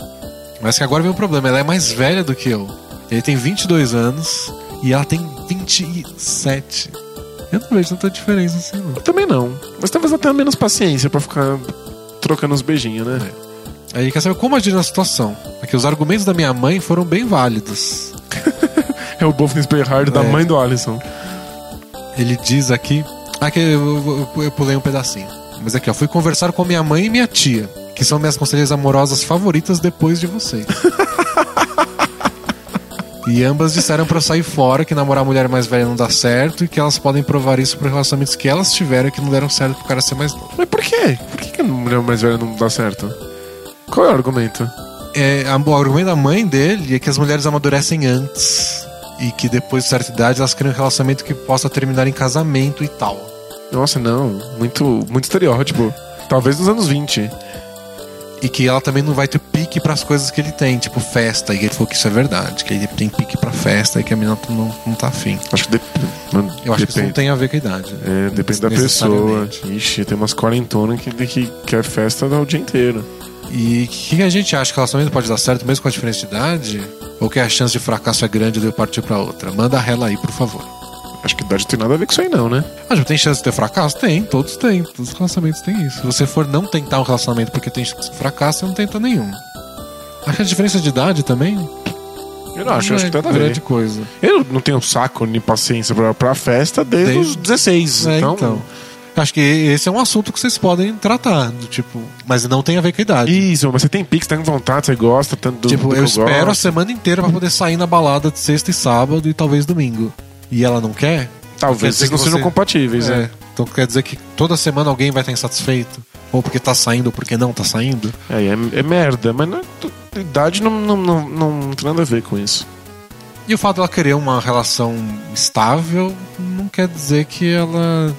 Mas que agora vem o problema, ela é mais velha do que eu. Ele tem 22 anos e ela tem 27. Eu não vejo tanta diferença assim, não. Eu também não. Mas talvez até menos paciência pra ficar trocando uns beijinhos, né? Aí quer saber como agir na situação. É que os argumentos da minha mãe foram bem válidos. (laughs) É o Bofness Hard da É. mãe do Alisson. Ele diz aqui. Ah, que eu, eu- eu pulei um pedacinho. Mas aqui, ó. Fui conversar com minha mãe e minha tia, que são minhas conselheiras amorosas favoritas depois de vocês. (laughs) e ambas disseram pra eu sair fora, que namorar mulher mais velha não dá certo e que elas podem provar isso por relacionamentos que elas tiveram que não deram certo pro cara ser mais novo. Mas por quê? Por que, que a mulher mais velha não dá certo? Qual é o argumento? É, a- o argumento da mãe dele é que as mulheres amadurecem antes. E que depois de certa idade elas criam um relacionamento que possa terminar em casamento e tal. Nossa, não. Muito, muito estereótipo. Talvez nos anos 20. E que ela também não vai ter pique pras coisas que ele tem, tipo festa. E ele falou que isso é verdade, que ele tem pique pra festa e que a menina não, não tá afim. Acho que dep- mano, Eu acho que isso não depende. tem a ver com a idade. É, depende da pessoa. Ixi, tem umas quarentonas que, que quer festa o dia inteiro. E o que, que a gente acha que o relacionamento pode dar certo mesmo com a diferença de idade? Ou que a chance de fracasso é grande de eu partir pra outra? Manda a rela aí, por favor. Acho que idade tem nada a ver com isso aí, não, né? Ah, já tem chance de ter fracasso? Tem, todos têm. Todos os relacionamentos têm isso. Se você for não tentar um relacionamento porque tem chance de fracasso, você não tenta nenhum. Acho que a diferença de idade também. Eu não acho, acho é que tem nada a ver. grande coisa. Eu não tenho saco nem paciência pra, pra festa desde, Desde- os 16. É, então, então. Acho que esse é um assunto que vocês podem tratar, do tipo, mas não tem a ver com a idade. Isso, mas você tem pique, você tem vontade, você gosta tanto do, tipo, do que eu espero a gosto. semana inteira pra poder sair na balada de sexta e sábado e talvez domingo. E ela não quer? Talvez vocês não que sejam você- compatíveis, É. né? Então quer dizer que toda semana alguém vai estar insatisfeito? Ou porque tá saindo ou porque não tá saindo? É, é, é merda, mas não, é- idade não, não, não, não tem nada a ver com isso. E o fato dela querer uma relação estável não quer dizer que ela,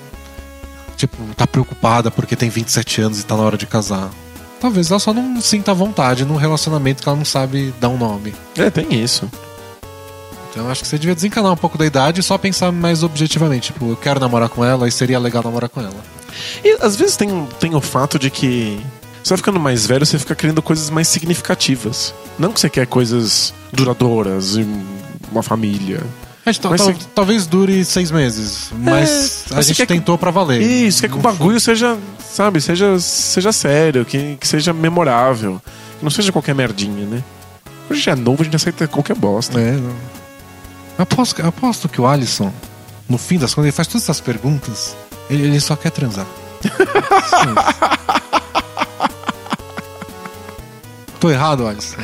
tipo, tá preocupada porque tem 27 anos e tá na hora de casar. Talvez ela só não sinta vontade num relacionamento que ela não sabe dar um nome. É, tem isso. Então acho que você devia desencanar um pouco da idade e só pensar mais objetivamente. Tipo, eu quero namorar com ela e seria legal namorar com ela. E às vezes tem, tem o fato de que você vai ficando mais velho, você fica querendo coisas mais significativas. Não que você quer coisas duradouras, e uma família. A gente, tal- você- talvez dure seis meses, mas a mas você gente quer que- tentou pra valer. Isso, quer que o bagulho seja, sabe, seja, seja sério, que, que seja memorável. Que não seja qualquer merdinha, né? A gente é novo, a gente aceita qualquer bosta. É, não. Aposto, aposto que o Alisson, no fim das contas, ele faz todas essas perguntas, ele, ele só quer transar. Tô errado, Alisson.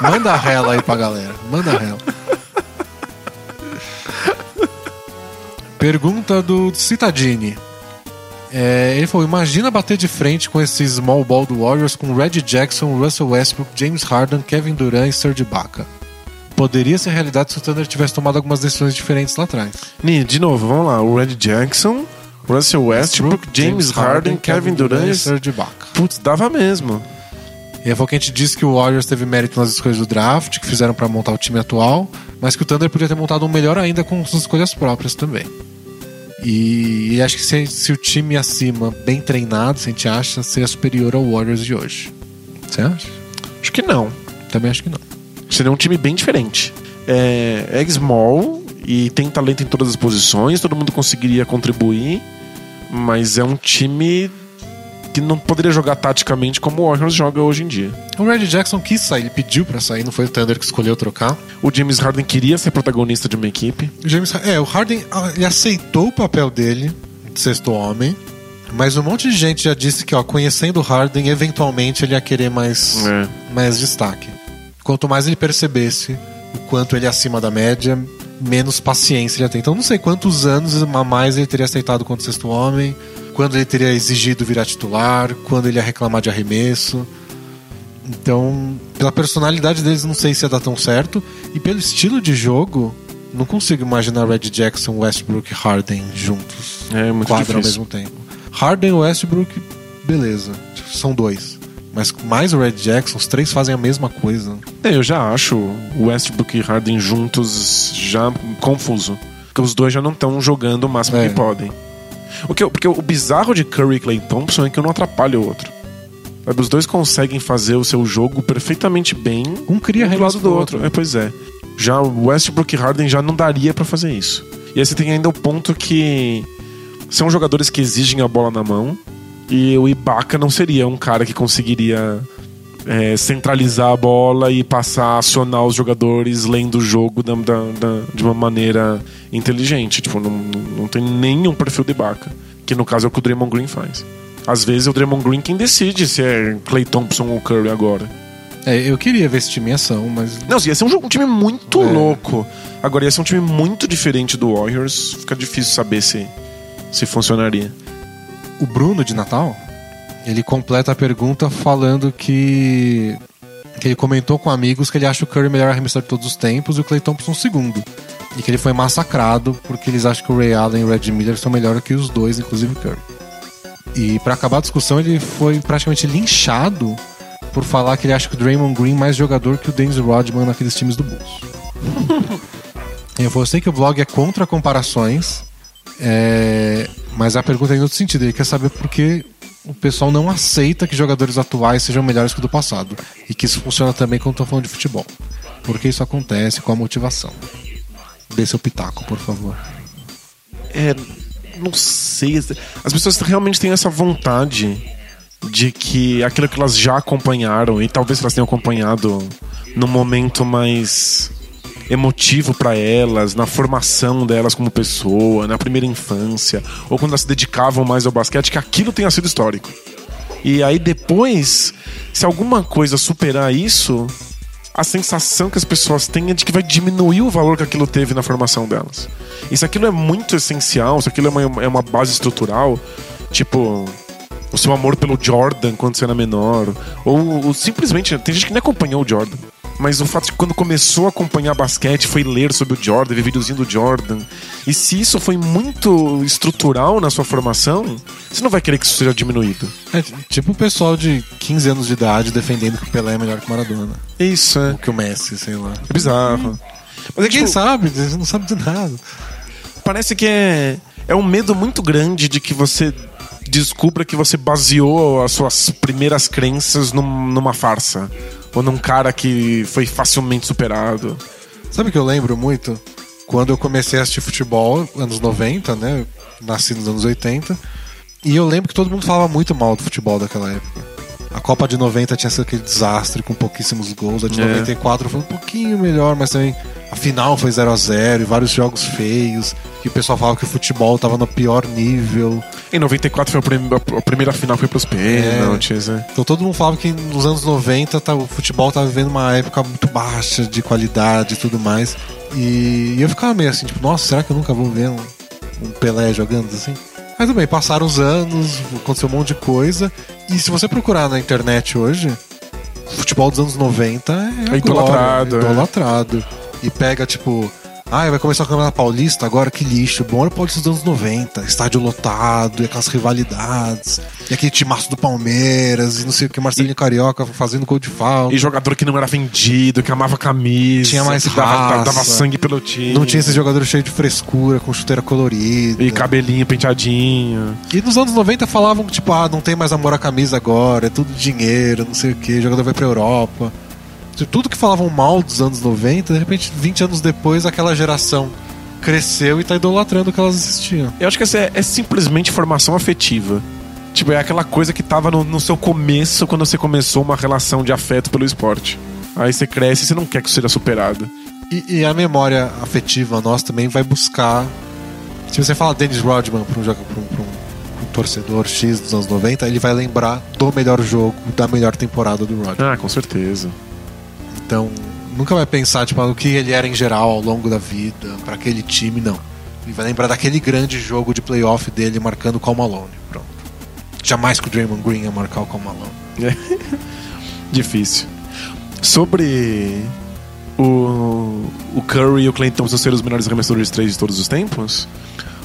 Manda a rela aí pra galera. Manda a rela. Pergunta do Citadini. É, ele falou: Imagina bater de frente com esse small ball do Warriors com Reggie Jackson, Russell Westbrook, James Harden, Kevin Durant e Serge Ibaka. Poderia ser realidade se o Thunder tivesse tomado algumas decisões diferentes lá atrás. Ni, de novo, vamos lá. O Red Jackson, Russell Westbrook, James Harden, Kevin Durant. e Serge Ibaka. Putz, dava mesmo. E foi o que a gente disse que o Warriors teve mérito nas escolhas do draft, que fizeram pra montar o time atual, mas que o Thunder podia ter montado um melhor ainda com suas escolhas próprias também. E, e acho que se, se o time acima, bem treinado, se a gente acha, seria superior ao Warriors de hoje. Você acha? Acho que não. Também acho que não. Seria um time bem diferente. É, é small e tem talento em todas as posições, todo mundo conseguiria contribuir, mas é um time que não poderia jogar taticamente como o Warriors joga hoje em dia. O Reggie Jackson quis sair, ele pediu pra sair, não foi o Thunder que escolheu trocar. O James Harden queria ser protagonista de uma equipe. O James, é, o Harden ah, ele aceitou o papel dele, de sexto homem, mas um monte de gente já disse que, ó, conhecendo o Harden, eventualmente ele ia querer mais, É. mais destaque. Quanto mais ele percebesse o quanto ele é acima da média, menos paciência ele ia ter. Então não sei quantos anos a mais ele teria aceitado quanto sexto homem, quando ele teria exigido virar titular, quando ele ia reclamar de arremesso. Então, pela personalidade deles, não sei se ia dar tão certo. E pelo estilo de jogo, não consigo imaginar Red Jackson, Westbrook e Harden juntos. É muito quadra ao difícil. mesmo tempo. Harden e Westbrook, beleza. São dois. Mas mais o Red Jackson, os três fazem a mesma coisa. É, eu já acho o Westbrook e Harden juntos já confuso. Porque os dois já não estão jogando o máximo É. que podem. O que, eu- porque o bizarro de Curry e Clay Thompson é que um não atrapalha o outro. Os dois conseguem fazer o seu jogo perfeitamente bem Um cria um do lado do outro. outro. É, pois é. Já o Westbrook e Harden já não daria pra fazer isso. E aí você tem ainda o ponto que são jogadores que exigem a bola na mão. E o Ibaka não seria um cara que conseguiria é, centralizar a bola e passar a acionar os jogadores lendo o jogo da, da- da- de uma maneira inteligente. Tipo, não, não tem nenhum perfil de Ibaka. Que no caso é o que o Draymond Green faz. Às vezes é o Draymond Green quem decide se é Clay Thompson ou Curry agora. É, eu queria ver esse time em ação, mas Não, ia ser um, um time muito É. louco. Agora ia ser um time muito diferente do Warriors. Fica difícil saber se, se funcionaria. O Bruno de Natal, ele completa a pergunta falando que que ele comentou com amigos que ele acha o Curry o melhor arremessador de todos os tempos e o Clay Thompson segundo. E que ele foi massacrado porque eles acham que o Ray Allen e o Red Miller são melhores que os dois, inclusive o Curry. E pra acabar a discussão, ele foi praticamente linchado por falar que ele acha que o Draymond Green é mais jogador que o Dennis Rodman naqueles times do Bulls. (laughs) Eu sei que o blog é contra comparações, é, mas a pergunta é em outro sentido. Ele quer saber por que o pessoal não aceita que jogadores atuais sejam melhores que o do passado. E que isso funciona também quando estão falando de futebol. Por que isso acontece? Qual a motivação? Dê seu pitaco, por favor. É. Não sei. As pessoas realmente têm essa vontade de que aquilo que elas já acompanharam, e talvez elas tenham acompanhado no momento mais emotivo pra elas, na formação delas como pessoa, na primeira infância, ou quando elas se dedicavam mais ao basquete, que aquilo tenha sido histórico. E aí depois, se alguma coisa superar isso, a sensação que as pessoas têm é de que vai diminuir o valor que aquilo teve na formação delas. E se aquilo é muito essencial, se aquilo é uma, é uma base estrutural, tipo o seu amor pelo Jordan quando você era menor, ou, ou simplesmente tem gente que nem acompanhou o Jordan. Mas o fato de que quando começou a acompanhar basquete foi ler sobre o Jordan, ver videozinho do Jordan. E se isso foi muito estrutural na sua formação, você não vai querer que isso seja diminuído. É tipo o pessoal de 15 anos de idade defendendo que o Pelé é melhor que o Maradona. Isso, é. Ou que o Messi, sei lá. É bizarro. Mas é que, Quem tipo, sabe? Você não sabe de nada. parece que é, é um medo muito grande de que você descubra que você baseou as suas primeiras crenças num- numa farsa. Ou num cara que foi facilmente superado. Sabe o que eu lembro muito? Quando eu comecei a assistir futebol, anos 90, né? Nasci nos anos 80. E eu lembro que todo mundo falava muito mal do futebol daquela época. A Copa de 90 tinha sido aquele desastre com pouquíssimos gols. A de É. 94 foi um pouquinho melhor, mas também a final foi 0 a 0 e vários jogos feios. E o pessoal falava que o futebol tava no pior nível. Em 94 foi a, prim- a primeira final foi pros pênaltis, né? Então todo mundo falava que nos anos 90 tá- o futebol tava vivendo uma época muito baixa de qualidade e tudo mais. E, e eu ficava meio assim, tipo, nossa, será que eu nunca vou ver um, um Pelé jogando assim? Mas bem, passaram os anos, aconteceu um monte de coisa. E se você procurar na internet hoje, futebol dos anos 90 é, É idolatrado, glória, é. idolatrado. E pega, tipo, ah, vai começar o Campeonato Paulista agora, que lixo. Bom era o Paulista dos anos 90, estádio lotado, e aquelas rivalidades, e aquele timaço do Palmeiras, e não sei o que, Marcelinho Carioca fazendo gol de falta. E jogador que não era vendido, que amava camisa, Tinha mais que dava, raça. dava sangue pelo time. Não tinha esses jogadores cheios de frescura, com chuteira colorida. E cabelinho penteadinho. E nos anos 90 falavam que, tipo, ah, não tem mais amor à camisa agora, é tudo dinheiro, não sei o que, o jogador vai pra Europa. Tudo que falavam mal dos anos 90, de repente, 20 anos depois, aquela geração cresceu e tá idolatrando o que elas assistiam. Eu acho que essa é, é simplesmente formação afetiva. Tipo, é aquela coisa que tava no, no seu começo quando você começou uma relação de afeto pelo esporte. Aí você cresce e você não quer que isso seja superado. E, e a memória afetiva nossa também vai buscar. Se você fala Dennis Rodman um, pra um- pra um- pra um torcedor X dos anos 90, ele vai lembrar do melhor jogo, da melhor temporada do Rodman. Ah, com certeza. Então, nunca vai pensar tipo, no que ele era em geral ao longo da vida, pra aquele time, não. Ele vai lembrar daquele grande jogo de playoff dele marcando Cal Malone. Pronto. Jamais que o Draymond Green ia marcar o Cal Malone. (laughs) Difícil. Sobre o, o Curry e o Clay Thompson serem os melhores arremessadores de três de todos os tempos,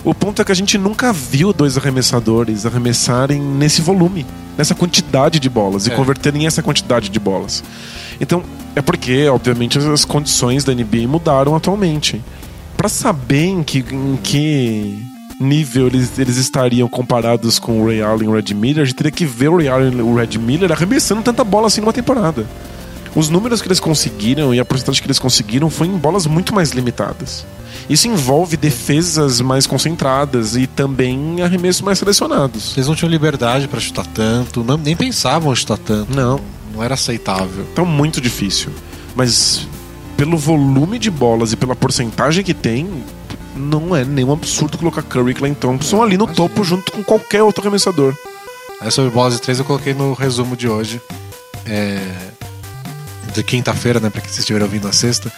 o ponto é que a gente nunca viu dois arremessadores arremessarem nesse volume, nessa quantidade de bolas e É. converterem essa quantidade de bolas. Então, é porque, obviamente, as- condições da NBA mudaram atualmente. Pra saber em que, em que nível eles, eles estariam comparados com o Ray Allen e o Red Miller, a gente teria que ver o Ray Allen e o Red Miller arremessando tanta bola assim numa temporada. Os números que eles conseguiram e a porcentagem que eles conseguiram foi em bolas muito mais limitadas. Isso envolve defesas mais concentradas e também arremessos mais selecionados. Eles não tinham liberdade pra chutar tanto, não- nem pensavam em chutar tanto. Não, Não era aceitável. então muito difícil. Mas pelo volume de bolas e pela porcentagem que tem, não é nenhum absurdo colocar Curry e Clay Thompson ali no topo junto com qualquer outro arremessador. Aí sobre bolas de três eu coloquei no resumo de hoje. É... De quinta-feira, né? Pra quem vocês estiverem ouvindo na sexta.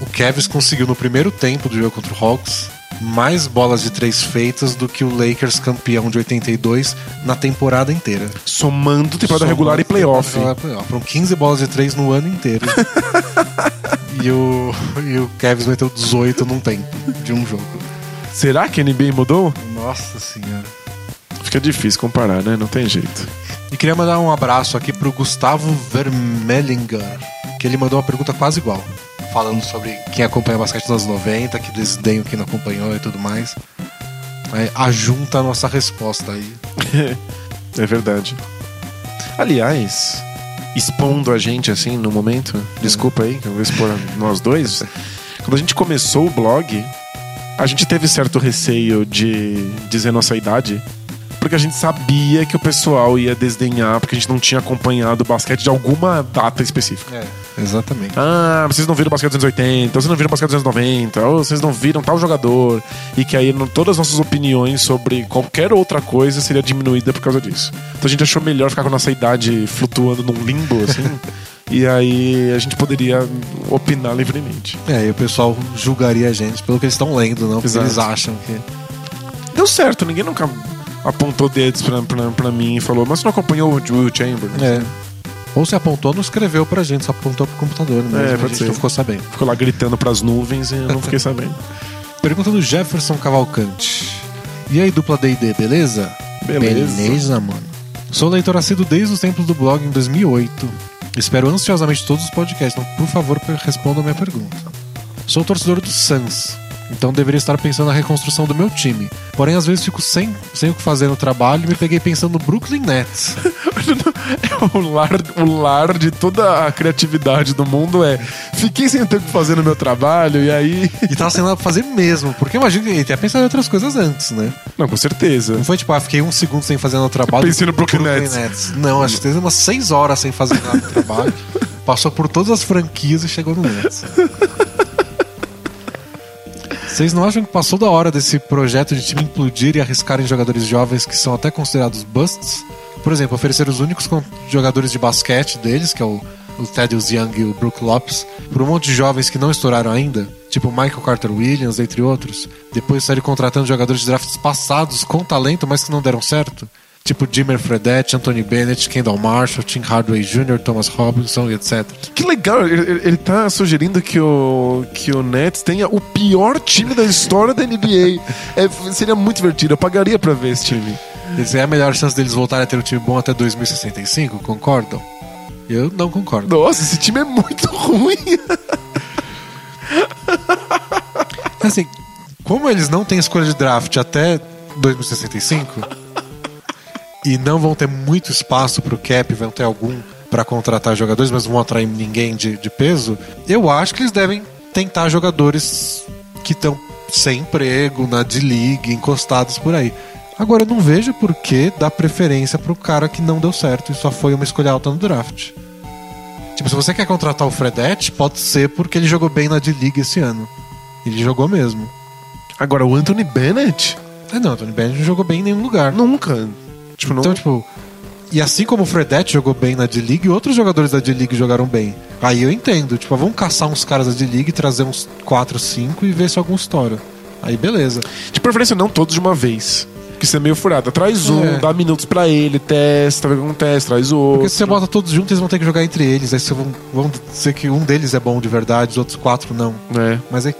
O Cavs conseguiu no primeiro tempo do jogo contra o Hawks mais bolas de três feitas do que o Lakers campeão de 82 na temporada inteira. Somando temporada Somando regular e playoff. temporada regular e playoff. Foram 15 bolas de três no ano inteiro. (laughs) e, o, e o Cavs meteu 18 num tempo de um jogo. Será que a NBA mudou? Nossa senhora. Fica difícil comparar, né? Não tem jeito. E queria mandar um abraço aqui pro Gustavo Vermelinger, que ele mandou uma pergunta quase igual. Falando sobre quem acompanha basquete nos anos 90, que desdenho quem não acompanhou e tudo mais. Aí, ajunta a nossa resposta aí. (laughs) É verdade. Aliás, expondo a gente assim no momento, desculpa aí, eu vou expor nós dois. Quando a gente começou o blog, a gente teve certo receio de dizer nossa idade, porque a gente sabia que o pessoal ia desdenhar, porque a gente não tinha acompanhado o basquete de alguma data específica. É, exatamente. Ah, vocês não viram basquete dos anos 80, ou vocês não viram basquete dos anos 90, ou vocês não viram tal jogador. E que aí todas as nossas opiniões sobre qualquer outra coisa seria diminuída por causa disso. Então a gente achou melhor ficar com a nossa idade flutuando num limbo, assim. (laughs) e aí a gente poderia opinar livremente. É, e o pessoal julgaria a gente pelo que eles estão lendo, não porque Exato. eles acham que. Deu certo, ninguém nunca apontou dedos pra, pra, pra mim e falou, mas você não acompanhou o Will Chamberlain? É. Ou se apontou, não escreveu pra gente, só apontou pro computador mesmo. É, a pode gente ser. não ficou sabendo. Ficou lá gritando pras nuvens e eu não fiquei sabendo. (laughs) Pergunta do Jefferson Cavalcante. E aí, dupla D&D, beleza? Beleza. Beleza, mano. Sou leitor assíduo desde os tempos do blog em 2008. Espero ansiosamente todos os podcasts, então, por favor, responda a minha pergunta. Sou torcedor do Suns, então deveria estar pensando na reconstrução do meu time. Porém, às vezes fico sem, sem o que fazer no trabalho e me peguei pensando no Brooklyn Nets. (laughs) o, lar, o lar de toda a criatividade do mundo é fiquei sem ter o que fazer no meu trabalho e aí. (laughs) E tava sem nada pra fazer mesmo, porque imagina que ele tinha pensado em outras coisas antes, né? Não, com certeza. Não foi tipo, ah, fiquei um segundo sem fazer nada no trabalho. Pensei no Brooklyn Nets. Não, acho que teve umas seis horas sem fazer nada no trabalho. (laughs) Passou por todas as franquias e chegou no Nets. Vocês não acham que passou da hora desse projeto de time implodir e arriscar em jogadores jovens que são até considerados busts? Por exemplo, oferecer os únicos jogadores de basquete deles, que é o, o Thaddeus Young e o Brook Lopes, por um monte de jovens que não estouraram ainda, tipo Michael Carter Williams, entre outros. Depois sair contratando jogadores de drafts passados com talento, mas que não deram certo. Tipo Jimmer Fredette, Anthony Bennett, Kendall Marshall, Tim Hardaway Jr., Thomas Robinson e etc. Que legal, ele, ele- tá sugerindo que o, que o Nets tenha o pior time da história da NBA. (laughs) É, seria muito divertido, eu pagaria pra ver esse time. Essa é a melhor chance deles voltarem a ter um time bom até 2065, concordam? Eu não concordo. Nossa, esse time é muito (laughs) ruim. Assim, como eles não têm escolha de draft até 2065 e não vão ter muito espaço pro cap, vão ter algum pra contratar jogadores, mas não vão atrair ninguém de, de peso, eu acho que eles devem tentar jogadores que estão sem emprego, na D-League, encostados por aí. Agora, eu não vejo por que dar preferência pro cara que não deu certo e só foi uma escolha alta no draft. Tipo, se você quer contratar o Fredette, pode ser porque ele jogou bem na D-League esse ano. Ele jogou mesmo. Agora, o Anthony Bennett? É, não, Tony Bennett não jogou bem em nenhum lugar. Nunca. Tipo, não. Então, tipo. E assim como o Fredette jogou bem na D-League, outros jogadores da D-League jogaram bem. Aí eu entendo. Tipo, vamos caçar uns caras da D-League, trazer uns 4, 5 e ver se algum estoura. Aí beleza. De preferência, não todos de uma vez. Que isso é meio furado. Traz um, É. dá minutos pra ele, testa, vê como testa, traz o outro. Porque se você bota todos juntos, eles vão ter que jogar entre eles. Aí você vão, vão dizer que um deles é bom de verdade, os outros quatro não. É. Mas aí.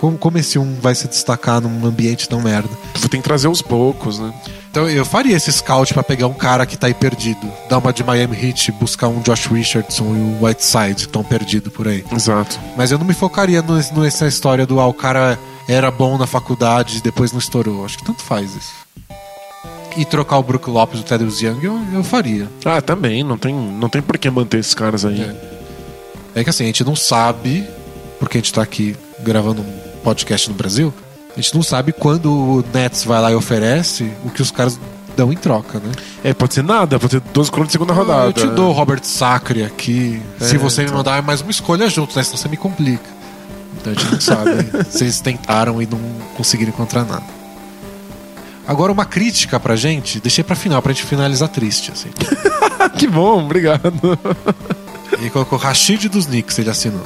Como, como esse um vai se destacar num ambiente tão merda? Você tem que trazer aos poucos, né? Então eu faria esse scout pra pegar um cara que tá aí perdido. Dar uma de Miami Heat, buscar um Josh Richardson e o Whiteside que estão perdidos por aí. Exato. Mas eu não me focaria no- nessa história do ah, o cara era bom na faculdade e depois não estourou. Acho que tanto faz isso. E trocar o Brook Lopes e o Thaddeus Young eu, eu faria. Ah, também. Não tem, não tem por que manter esses caras aí. É. É que assim, a gente não sabe, porque a gente tá aqui gravando um podcast no Brasil, a gente não sabe quando o Nets vai lá e oferece o que os caras dão em troca, né? É, pode ser nada, pode ser 12 coroas de segunda rodada. Ah, Eu te dou o Robert Sacre aqui. se É, você me então. mandar mais uma escolha junto, né? Senão você me complica. Então a gente não sabe (laughs) se eles tentaram e não conseguiram encontrar nada. Agora uma crítica pra gente, deixei pra final, pra gente finalizar triste, assim. (laughs) que bom, obrigado. Ele colocou Rashid dos Knicks, ele assinou.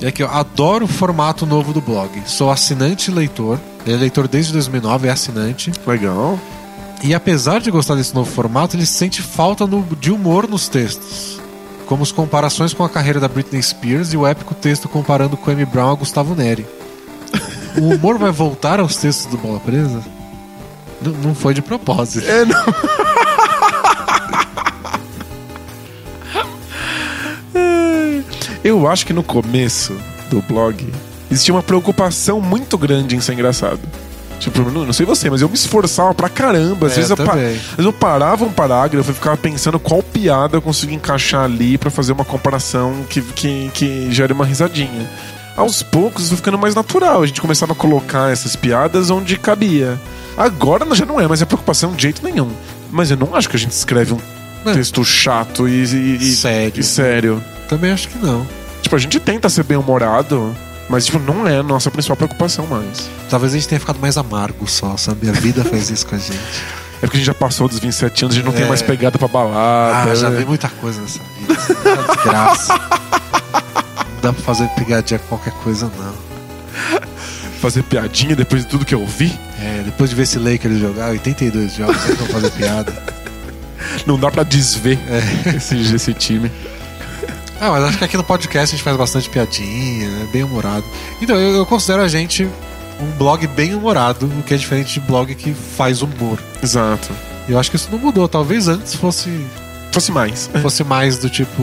E aqui, ó, adoro o formato novo do blog. Sou assinante e leitor. Ele é leitor desde 2009, é assinante. Legal. E apesar de gostar desse novo formato, ele sente falta no- de humor nos textos. Como as comparações com a carreira da Britney Spears e o épico texto comparando Amy Brown a Gustavo Neri. O humor vai voltar aos textos do Bola Presa? N- não foi de propósito. É, não. (laughs) Eu acho que no começo do blog existia uma preocupação muito grande em ser engraçado. Tipo, não, não sei você, mas eu me esforçava pra caramba. Às É, vezes eu, pa- às vezes eu parava um parágrafo e ficava pensando qual piada eu conseguia encaixar ali pra fazer uma comparação que, que, que gere uma risadinha. Aos poucos foi ficando mais natural. A gente começava a colocar essas piadas onde cabia. Agora já não é mais a preocupação de jeito nenhum. Mas eu não acho que a gente escreve um É. texto chato e, e- e- Sério. e sério. Também acho que não. Tipo, a gente tenta ser bem-humorado, mas tipo, não é a nossa principal preocupação mais. Talvez a gente tenha ficado mais amargo só, sabe? A vida faz isso com a gente. É porque a gente já passou dos 27 anos, a gente não tem É. mais pegada pra balada. Ah, já vi muita coisa nessa vida. É uma desgraça. Não dá pra fazer pegadinha com qualquer coisa, não. Fazer piadinha depois de tudo que eu vi. É, depois de ver esse Lakers jogar, 82 jogos, vão fazer piada. Não dá pra desver É. esse, esse time. Ah, mas acho que aqui no podcast a gente faz bastante piadinha, né? bem humorado. Então, eu, eu considero a gente um blog bem humorado, o que é diferente de blog que faz humor. Exato. E eu acho que isso não mudou. Talvez antes fosse, Fosse mais. (laughs) fosse mais do tipo.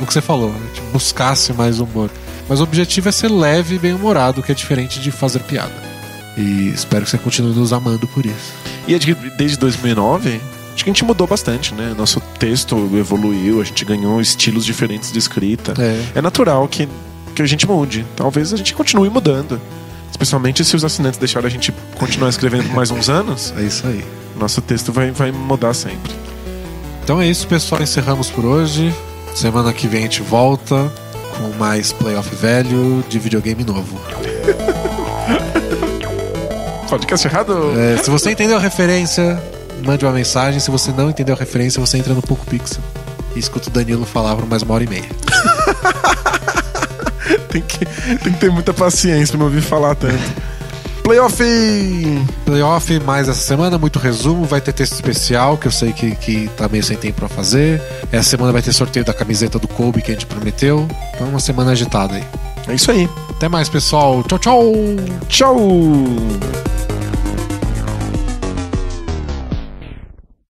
O que você falou, né? tipo, buscasse mais humor. Mas o objetivo é ser leve e bem humorado, o que é diferente de fazer piada. E espero que você continue nos amando por isso. E que desde 2009, acho que a gente mudou bastante, né? Nosso texto evoluiu, a gente ganhou estilos diferentes de escrita. É. É natural que, que a gente mude. Talvez a gente continue mudando. Especialmente se os assinantes deixarem a gente continuar escrevendo por mais uns anos, É isso aí. nosso texto vai, vai mudar sempre. Então é isso, pessoal. Encerramos por hoje. Semana que vem a gente volta com mais playoff velho de videogame novo. (laughs) Podcast errado? É, se você entendeu a referência, mande uma mensagem. Se você não entendeu a referência, você entra no Poco Pixel e escuta o Danilo falar por mais uma hora e meia. (laughs) Tem, que, tem que ter muita paciência pra não ouvir falar tanto. Playoff! Playoff mais essa semana, muito resumo. Vai ter texto especial, que eu sei que, que tá meio sem tempo pra fazer. Essa semana vai ter sorteio da camiseta do Kobe que a gente prometeu. Então, uma semana agitada aí. É isso aí. Até mais, pessoal. Tchau, tchau! Tchau!